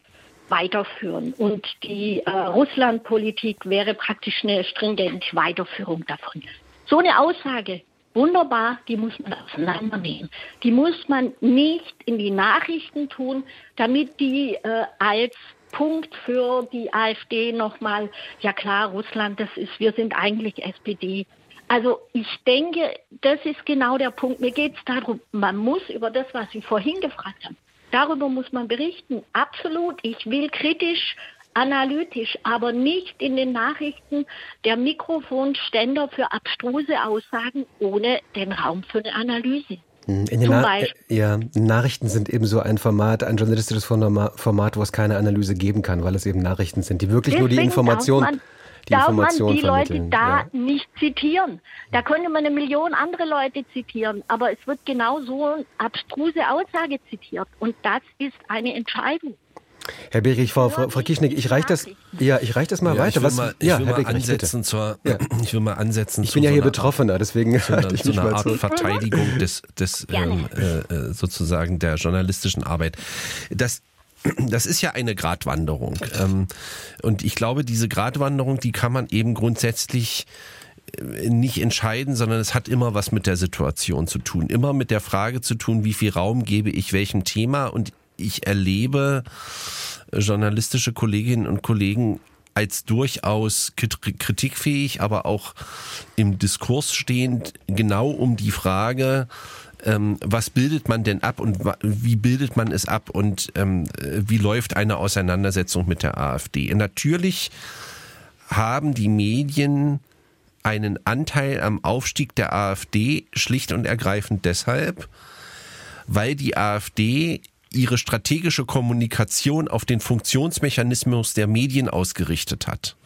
weiterführen und die äh, Russland-Politik wäre praktisch eine stringente Weiterführung davon. So eine Aussage wunderbar, die muss man auseinandernehmen. Die muss man nicht in die Nachrichten tun, damit die äh, als Punkt für die AfD nochmal, ja klar, Russland, das ist, wir sind eigentlich SPD. Also ich denke, das ist genau der Punkt. Mir geht es darum, man muss über das, was Sie vorhin gefragt haben, darüber muss man berichten. Absolut. Ich will kritisch analytisch, aber nicht in den Nachrichten der Mikrofonständer für abstruse Aussagen ohne den Raum für eine Analyse. Hm, in den Na ja, Nachrichten sind eben so ein Format, ein journalistisches Format, wo es keine Analyse geben kann, weil es eben Nachrichten sind, die wirklich Deswegen nur die Information, man, die Information man die Leute da ja. nicht zitieren. Da könnte man eine Million andere Leute zitieren, aber es wird genau so eine abstruse Aussage zitiert und das ist eine Entscheidung. Herr Berich, Frau, Frau, Frau Kischnick, ich reiche das, ja, ich reich das mal ja, weiter. Ich will mal, ich ja, will mal ansetzen zur, ja. ich will mal ansetzen. Ich bin ja hier so Betroffener, deswegen zu einer, so eine Art so. Verteidigung des, des ähm, äh, sozusagen der journalistischen Arbeit. Das das ist ja eine Gratwanderung. Ähm, und ich glaube, diese Gratwanderung, die kann man eben grundsätzlich äh, nicht entscheiden, sondern es hat immer was mit der Situation zu tun. Immer mit der Frage zu tun, wie viel Raum gebe ich welchem Thema und ich erlebe journalistische Kolleginnen und Kollegen als durchaus kritikfähig, aber auch im Diskurs stehend, genau um die Frage, ähm, was bildet man denn ab und wie bildet man es ab und ähm, wie läuft eine Auseinandersetzung mit der AfD? natürlich haben die Medien einen Anteil am Aufstieg der AfD schlicht und ergreifend deshalb, weil die AfD ihre strategische Kommunikation auf den Funktionsmechanismus der Medien ausgerichtet hat.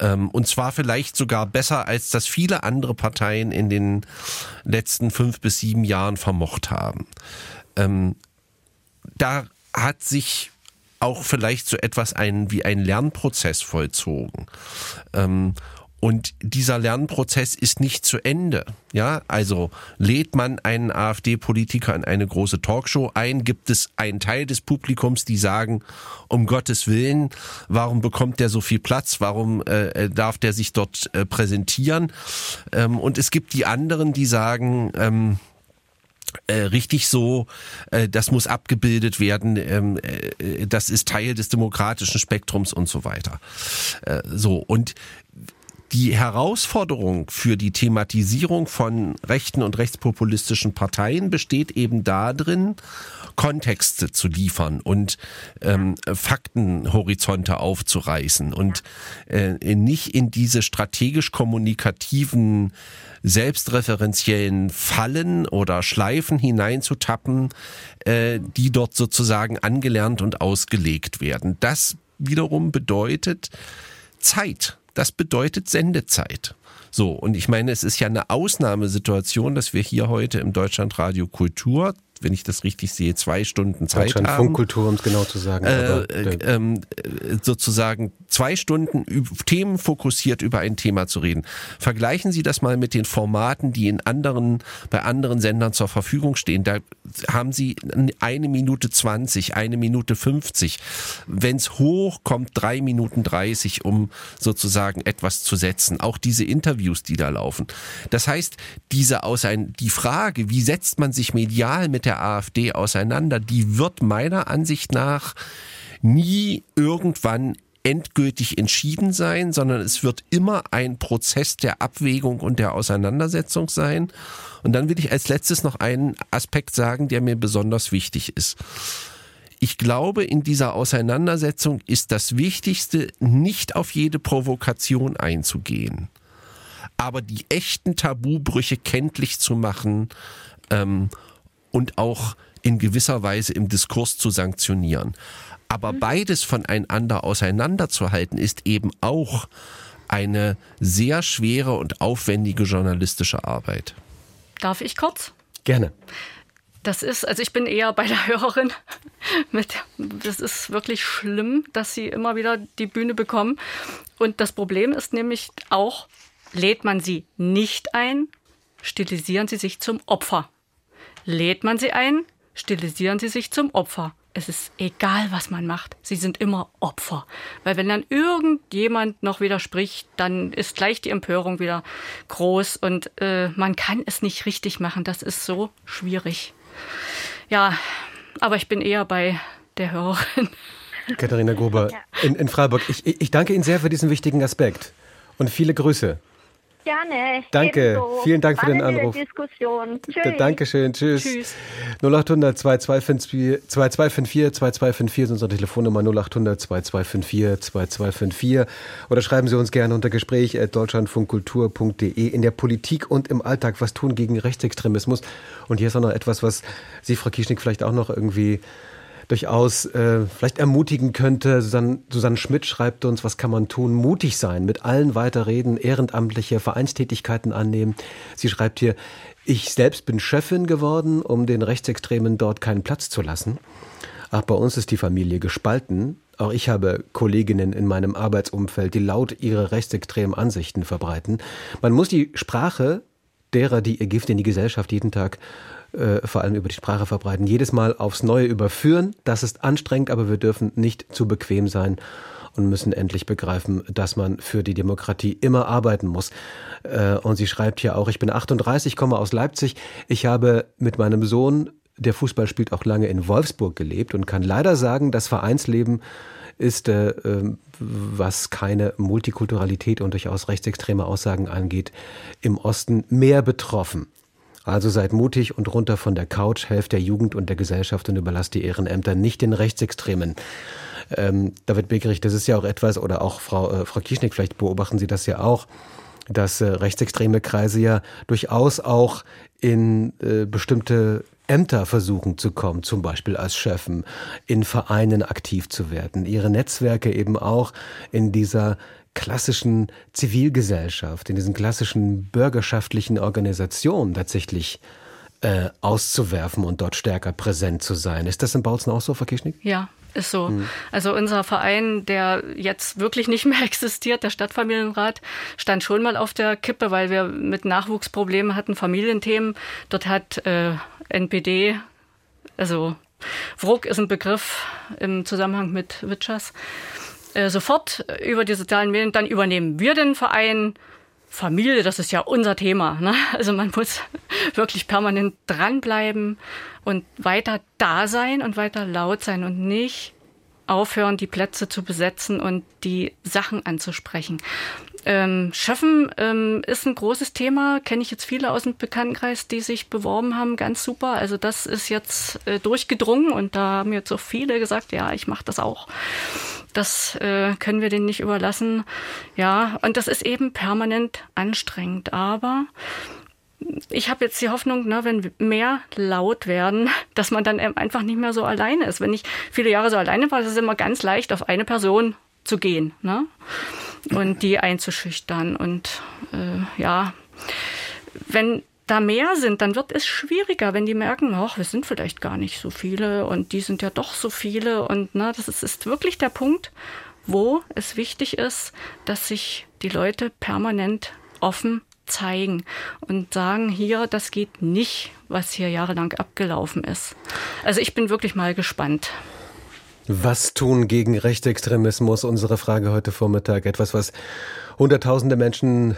Ähm, und zwar vielleicht sogar besser, als das viele andere Parteien in den letzten fünf bis sieben Jahren vermocht haben. Ähm, da hat sich auch vielleicht so etwas ein, wie ein Lernprozess vollzogen. Und dieser Lernprozess ist nicht zu Ende. Ja, also lädt man einen AfD-Politiker in eine große Talkshow ein, gibt es einen Teil des Publikums, die sagen, um Gottes Willen, warum bekommt der so viel Platz? Warum äh, äh darf der sich dort äh, präsentieren? Ähm, und es gibt die anderen, die sagen, ähm, äh, richtig so, äh, das muss abgebildet werden, ähm, äh, das ist Teil des demokratischen Spektrums und so weiter. Äh, so und die Herausforderung für die Thematisierung von rechten und rechtspopulistischen Parteien besteht eben darin, Kontexte zu liefern und ähm, Faktenhorizonte aufzureißen und äh, nicht in diese strategisch kommunikativen selbstreferenziellen Fallen oder Schleifen hineinzutappen, äh, die dort sozusagen angelernt und ausgelegt werden. Das wiederum bedeutet Zeit das bedeutet Sendezeit. So, und ich meine, es ist ja eine Ausnahmesituation, dass wir hier heute im Deutschlandradio Kultur wenn ich das richtig sehe, zwei Stunden Zeit haben. Funkkultur, um es genau zu sagen. Äh, äh, ähm, sozusagen zwei Stunden themenfokussiert über ein Thema zu reden. Vergleichen Sie das mal mit den Formaten, die in anderen, bei anderen Sendern zur Verfügung stehen. Da haben Sie eine Minute zwanzig, eine Minute fünfzig. Wenn es hoch kommt, drei Minuten dreißig, um sozusagen etwas zu setzen. Auch diese Interviews, die da laufen. Das heißt, diese aus ein, die Frage, wie setzt man sich medial mit der AfD auseinander, die wird meiner Ansicht nach nie irgendwann endgültig entschieden sein, sondern es wird immer ein Prozess der Abwägung und der Auseinandersetzung sein. Und dann will ich als letztes noch einen Aspekt sagen, der mir besonders wichtig ist. Ich glaube, in dieser Auseinandersetzung ist das Wichtigste, nicht auf jede Provokation einzugehen, aber die echten Tabubrüche kenntlich zu machen ähm, und auch in gewisser Weise im Diskurs zu sanktionieren. Aber mhm. beides voneinander auseinanderzuhalten, ist eben auch eine sehr schwere und aufwendige journalistische Arbeit. Darf ich kurz? Gerne. Das ist, also ich bin eher bei der Hörerin. Mit, das ist wirklich schlimm, dass sie immer wieder die Bühne bekommen. Und das Problem ist nämlich auch, lädt man sie nicht ein, stilisieren sie sich zum Opfer. Lädt man sie ein, stilisieren sie sich zum Opfer. Es ist egal, was man macht. Sie sind immer Opfer. Weil wenn dann irgendjemand noch widerspricht, dann ist gleich die Empörung wieder groß und äh, man kann es nicht richtig machen. Das ist so schwierig. Ja, aber ich bin eher bei der Hörerin. Katharina Gruber in, in Freiburg. Ich, ich danke Ihnen sehr für diesen wichtigen Aspekt und viele Grüße. Gerne. Danke. Ebenso. Vielen Dank für den Anruf. Diskussion. Tschüss. Dankeschön. Tschüss. Tschüss. 0800 2254 2254 2254 ist unsere Telefonnummer 0800 2254 2254 oder schreiben Sie uns gerne unter Gespräch at deutschlandfunkkultur.de in der Politik und im Alltag was tun gegen Rechtsextremismus. Und hier ist auch noch etwas, was Sie, Frau Kieschnick, vielleicht auch noch irgendwie durchaus äh, vielleicht ermutigen könnte. Susanne, Susanne Schmidt schreibt uns, was kann man tun? Mutig sein, mit allen weiterreden, ehrenamtliche Vereinstätigkeiten annehmen. Sie schreibt hier, ich selbst bin Chefin geworden, um den Rechtsextremen dort keinen Platz zu lassen. Ach, bei uns ist die Familie gespalten. Auch ich habe Kolleginnen in meinem Arbeitsumfeld, die laut ihre rechtsextremen Ansichten verbreiten. Man muss die Sprache derer, die ihr Gift in die Gesellschaft jeden Tag äh, vor allem über die Sprache verbreiten, jedes Mal aufs Neue überführen. Das ist anstrengend, aber wir dürfen nicht zu bequem sein und müssen endlich begreifen, dass man für die Demokratie immer arbeiten muss. Äh, und sie schreibt hier auch, ich bin 38, komme aus Leipzig. Ich habe mit meinem Sohn, der Fußball spielt, auch lange in Wolfsburg gelebt und kann leider sagen, das Vereinsleben ist, äh, ähm, was keine Multikulturalität und durchaus rechtsextreme Aussagen angeht, im Osten mehr betroffen. Also seid mutig und runter von der Couch, helft der Jugend und der Gesellschaft und überlasst die Ehrenämter nicht den Rechtsextremen. Ähm, David Begerich, das ist ja auch etwas, oder auch Frau, äh, Frau Kieschnick, vielleicht beobachten Sie das ja auch, dass äh, rechtsextreme Kreise ja durchaus auch in äh, bestimmte Ämter versuchen zu kommen, zum Beispiel als Chefen, in Vereinen aktiv zu werden, ihre Netzwerke eben auch in dieser klassischen Zivilgesellschaft, in diesen klassischen bürgerschaftlichen Organisationen tatsächlich äh, auszuwerfen und dort stärker präsent zu sein. Ist das in Bautzen auch so, Frau Kirschnick? Ja, ist so. Mhm. Also unser Verein, der jetzt wirklich nicht mehr existiert, der Stadtfamilienrat, stand schon mal auf der Kippe, weil wir mit Nachwuchsproblemen hatten, Familienthemen. Dort hat äh, NPD, also WRUC ist ein Begriff im Zusammenhang mit Witschers, äh, sofort über die sozialen Medien, dann übernehmen wir den Verein. Familie, das ist ja unser Thema. Ne? Also man muss wirklich permanent dranbleiben und weiter da sein und weiter laut sein und nicht aufhören, die Plätze zu besetzen und die Sachen anzusprechen. Ähm, Schöffen ähm, ist ein großes Thema, kenne ich jetzt viele aus dem Bekanntenkreis, die sich beworben haben, ganz super. Also das ist jetzt äh, durchgedrungen und da haben jetzt so viele gesagt, ja, ich mache das auch. Das äh, können wir denen nicht überlassen. Ja, und das ist eben permanent anstrengend. Aber ich habe jetzt die Hoffnung, ne, wenn mehr laut werden, dass man dann einfach nicht mehr so alleine ist. Wenn ich viele Jahre so alleine war, ist es immer ganz leicht, auf eine Person zu gehen ne? und die einzuschüchtern. Und äh, ja, wenn da mehr sind, dann wird es schwieriger, wenn die merken, ach, wir sind vielleicht gar nicht so viele und die sind ja doch so viele. Und ne, das ist, ist wirklich der Punkt, wo es wichtig ist, dass sich die Leute permanent offen zeigen und sagen, hier, das geht nicht, was hier jahrelang abgelaufen ist. Also ich bin wirklich mal gespannt. Was tun gegen Rechtsextremismus? Unsere Frage heute Vormittag. Etwas, was Hunderttausende Menschen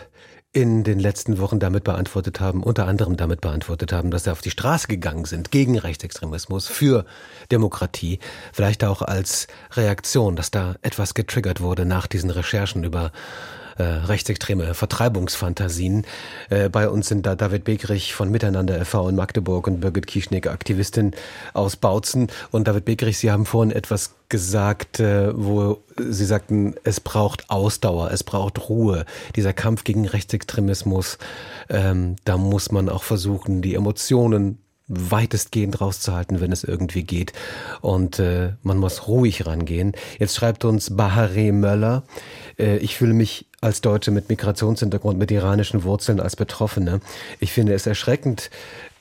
in den letzten Wochen damit beantwortet haben, unter anderem damit beantwortet haben, dass sie auf die Straße gegangen sind gegen Rechtsextremismus, für Demokratie, vielleicht auch als Reaktion, dass da etwas getriggert wurde nach diesen Recherchen über äh, rechtsextreme Vertreibungsfantasien. Äh, bei uns sind da David Begrich von Miteinander e.V. in Magdeburg und Birgit Kieschnick, Aktivistin aus Bautzen. Und David Begrich, Sie haben vorhin etwas gesagt, äh, wo Sie sagten, es braucht Ausdauer, es braucht Ruhe. Dieser Kampf gegen Rechtsextremismus, ähm, da muss man auch versuchen, die Emotionen weitestgehend rauszuhalten, wenn es irgendwie geht. Und äh, man muss ruhig rangehen. Jetzt schreibt uns Bahare Möller, äh, ich fühle mich als Deutsche mit Migrationshintergrund, mit iranischen Wurzeln als Betroffene. Ich finde es erschreckend,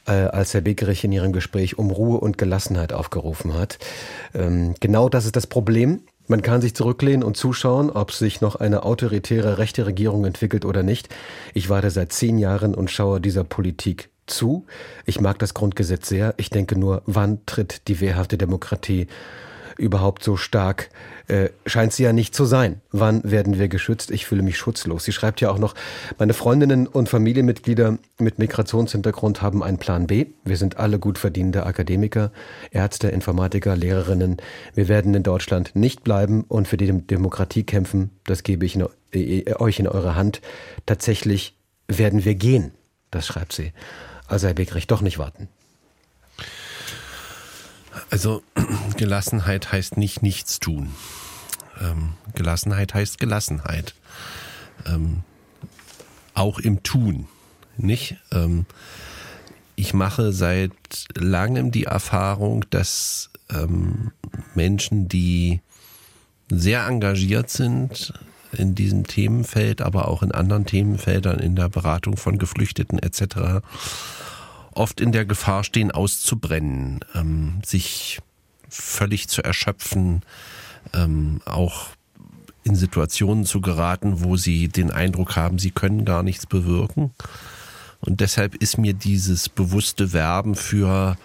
äh, als Herr Begerich in Ihrem Gespräch um Ruhe und Gelassenheit aufgerufen hat. Ähm, genau das ist das Problem. Man kann sich zurücklehnen und zuschauen, ob sich noch eine autoritäre rechte Regierung entwickelt oder nicht. Ich warte seit zehn Jahren und schaue dieser Politik zu. Ich mag das Grundgesetz sehr. Ich denke nur, wann tritt die wehrhafte Demokratie überhaupt so stark äh, scheint sie ja nicht zu sein. Wann werden wir geschützt? Ich fühle mich schutzlos. Sie schreibt ja auch noch, meine Freundinnen und Familienmitglieder mit Migrationshintergrund haben einen Plan B. Wir sind alle gut verdienende Akademiker, Ärzte, Informatiker, Lehrerinnen. Wir werden in Deutschland nicht bleiben und für die Demokratie kämpfen. Das gebe ich in, äh, euch in eure Hand. Tatsächlich werden wir gehen. Das schreibt sie. Also Herr Beckrecht, doch nicht warten. Also Gelassenheit heißt nicht nichts tun. Ähm, Gelassenheit heißt Gelassenheit. Ähm, auch im Tun, nicht? Ähm, ich mache seit langem die Erfahrung, dass ähm, Menschen, die sehr engagiert sind in diesem Themenfeld, aber auch in anderen Themenfeldern, in der Beratung von Geflüchteten etc., oft in der Gefahr stehen, auszubrennen, ähm, sich völlig zu erschöpfen, ähm, auch in Situationen zu geraten, wo sie den Eindruck haben, sie können gar nichts bewirken. Und deshalb ist mir dieses bewusste Werben für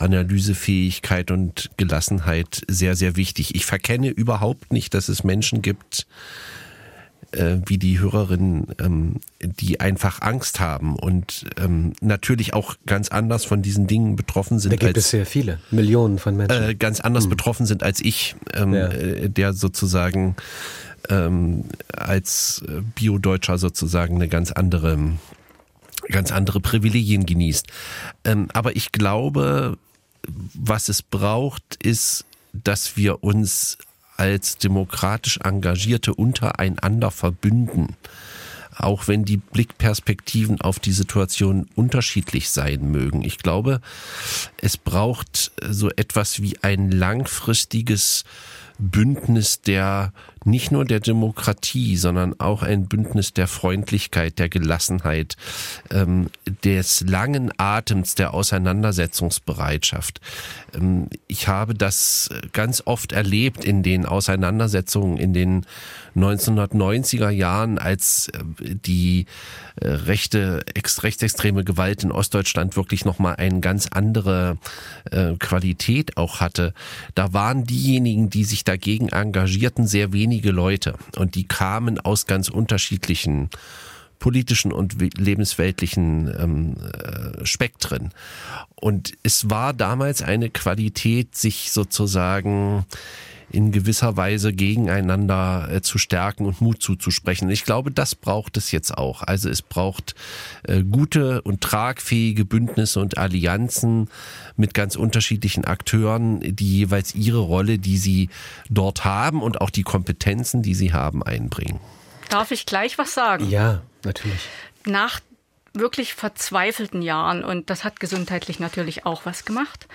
Analysefähigkeit und Gelassenheit sehr, sehr wichtig. Ich verkenne überhaupt nicht, dass es Menschen gibt, äh, wie die Hörerinnen, ähm, die einfach Angst haben und ähm, natürlich auch ganz anders von diesen Dingen betroffen sind. Da gibt als, es sehr viele, Millionen von Menschen. Äh, ganz anders hm. betroffen sind als ich, ähm, ja. äh, der sozusagen ähm, als Bio-Deutscher sozusagen eine ganz andere ganz andere Privilegien genießt. Ähm, aber ich glaube, was es braucht, ist, dass wir uns als demokratisch Engagierte untereinander verbünden, auch wenn die Blickperspektiven auf die Situation unterschiedlich sein mögen. Ich glaube, es braucht so etwas wie ein langfristiges Bündnis der nicht nur der Demokratie, sondern auch ein Bündnis der Freundlichkeit, der Gelassenheit, ähm, des langen Atems, der Auseinandersetzungsbereitschaft. Ähm, ich habe das ganz oft erlebt in den Auseinandersetzungen in den 1990er Jahren, als äh, die äh, rechte, rechtsextreme Gewalt in Ostdeutschland wirklich nochmal eine ganz andere äh, Qualität auch hatte. Da waren diejenigen, die sich dagegen engagierten, sehr wenige Leute. Und die kamen aus ganz unterschiedlichen politischen und lebensweltlichen ähm, äh, Spektren. Und es war damals eine Qualität, sich sozusagen in gewisser Weise gegeneinander äh, zu stärken und Mut zuzusprechen. Ich glaube, das braucht es jetzt auch. Also es braucht äh, gute und tragfähige Bündnisse und Allianzen mit ganz unterschiedlichen Akteuren, die jeweils ihre Rolle, die sie dort haben und auch die Kompetenzen, die sie haben, einbringen. Darf ich gleich was sagen? Ja, natürlich. Nach wirklich verzweifelten Jahren, und das hat gesundheitlich natürlich auch was gemacht,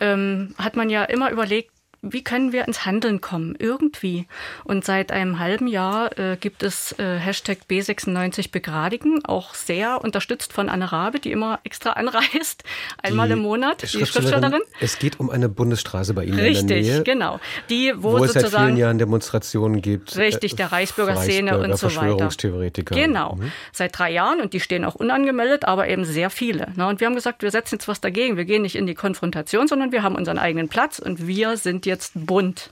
ähm, hat man ja immer überlegt, wie können wir ins Handeln kommen? Irgendwie. Und seit einem halben Jahr äh, gibt es äh, Hashtag B96 begradigen, auch sehr unterstützt von Anne Rabe, die immer extra anreist, einmal die im Monat, die Schriftstellerin. Es geht um eine Bundesstraße bei Ihnen richtig, in der Nähe. genau. Die, wo, wo es seit vielen Jahren Demonstrationen gibt. Richtig, der Reichsbürgerszene Reichsbürger, und so weiter. Verschwörungstheoretiker. Genau. Mhm. Seit drei Jahren und die stehen auch unangemeldet, aber eben sehr viele. Ne? Und wir haben gesagt, wir setzen jetzt was dagegen. Wir gehen nicht in die Konfrontation, sondern wir haben unseren eigenen Platz und wir sind jetzt bunt.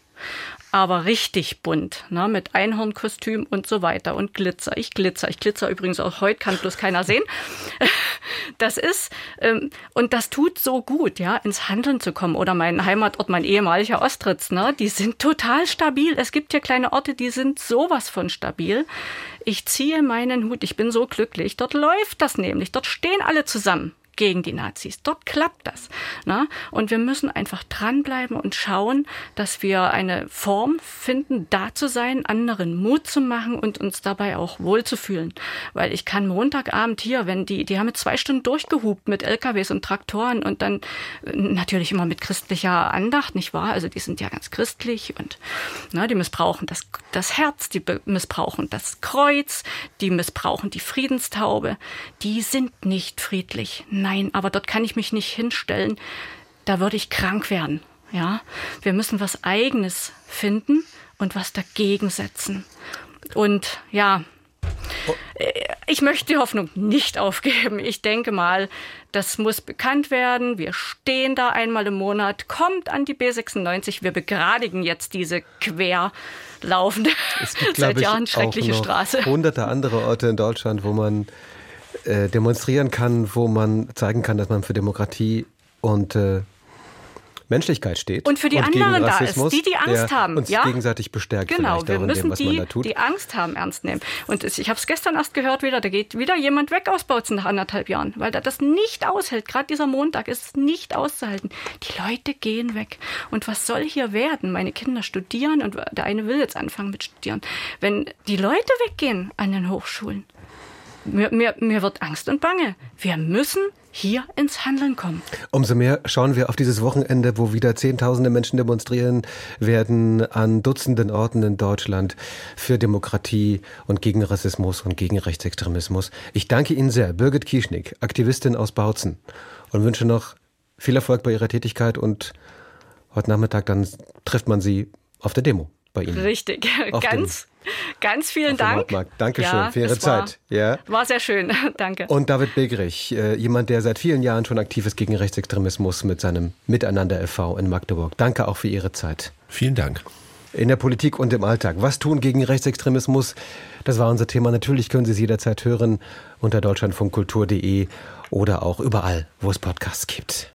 Aber richtig bunt, ne, mit Einhornkostüm und so weiter und Glitzer. Ich glitzer. Ich glitzer übrigens auch heute, kann bloß keiner sehen. Das ist, ähm, und das tut so gut, ja, ins Handeln zu kommen. Oder mein Heimatort, mein ehemaliger Ostritz, ne, die sind total stabil. Es gibt hier kleine Orte, die sind sowas von stabil. Ich ziehe meinen Hut, ich bin so glücklich. Dort läuft das nämlich. Dort stehen alle zusammen gegen die Nazis. Dort klappt das. Ne? Und wir müssen einfach dranbleiben und schauen, dass wir eine Form finden, da zu sein, anderen Mut zu machen und uns dabei auch wohlzufühlen. Weil ich kann Montagabend hier, wenn die, die haben mit zwei Stunden durchgehupt mit LKWs und Traktoren und dann äh, natürlich immer mit christlicher Andacht, nicht wahr? Also die sind ja ganz christlich und ne, die missbrauchen das, das Herz, die missbrauchen das Kreuz, die missbrauchen die Friedenstaube. Die sind nicht friedlich Nein, aber dort kann ich mich nicht hinstellen. Da würde ich krank werden. Ja, wir müssen was Eigenes finden und was dagegen setzen. Und ja, ich möchte die Hoffnung nicht aufgeben. Ich denke mal, das muss bekannt werden. Wir stehen da einmal im Monat. Kommt an die B96. Wir begradigen jetzt diese querlaufende, es gibt, seit Jahren schreckliche Straße. Hunderte andere Orte in Deutschland, wo man äh, demonstrieren kann, wo man zeigen kann, dass man für Demokratie und äh, Menschlichkeit steht. Und für die und anderen da ist, die, die Angst haben. Uns ja? gegenseitig bestärkt. Genau, wir müssen dem, die, die Angst haben, ernst nehmen. Und ich habe es gestern erst gehört wieder, da geht wieder jemand weg aus Bautzen nach anderthalb Jahren, weil er das nicht aushält. Gerade dieser Montag ist nicht auszuhalten. Die Leute gehen weg. Und was soll hier werden? Meine Kinder studieren und der eine will jetzt anfangen mit Studieren. Wenn die Leute weggehen an den Hochschulen, mir, mir, mir wird Angst und Bange. Wir müssen hier ins Handeln kommen. Umso mehr schauen wir auf dieses Wochenende, wo wieder Zehntausende Menschen demonstrieren werden an Dutzenden Orten in Deutschland für Demokratie und gegen Rassismus und gegen Rechtsextremismus. Ich danke Ihnen sehr, Birgit Kieschnick, Aktivistin aus Bautzen, und wünsche noch viel Erfolg bei Ihrer Tätigkeit und heute Nachmittag dann trifft man Sie auf der Demo bei Ihnen. Richtig, ganz Ganz vielen Dank. Dankeschön ja, für Ihre Zeit. War, ja. war sehr schön. Danke. Und David Begrich, äh, jemand, der seit vielen Jahren schon aktiv ist gegen Rechtsextremismus mit seinem Miteinander e.V. in Magdeburg. Danke auch für Ihre Zeit. Vielen Dank. In der Politik und im Alltag. Was tun gegen Rechtsextremismus? Das war unser Thema. Natürlich können Sie es jederzeit hören unter deutschlandfunkkultur.de oder auch überall, wo es Podcasts gibt.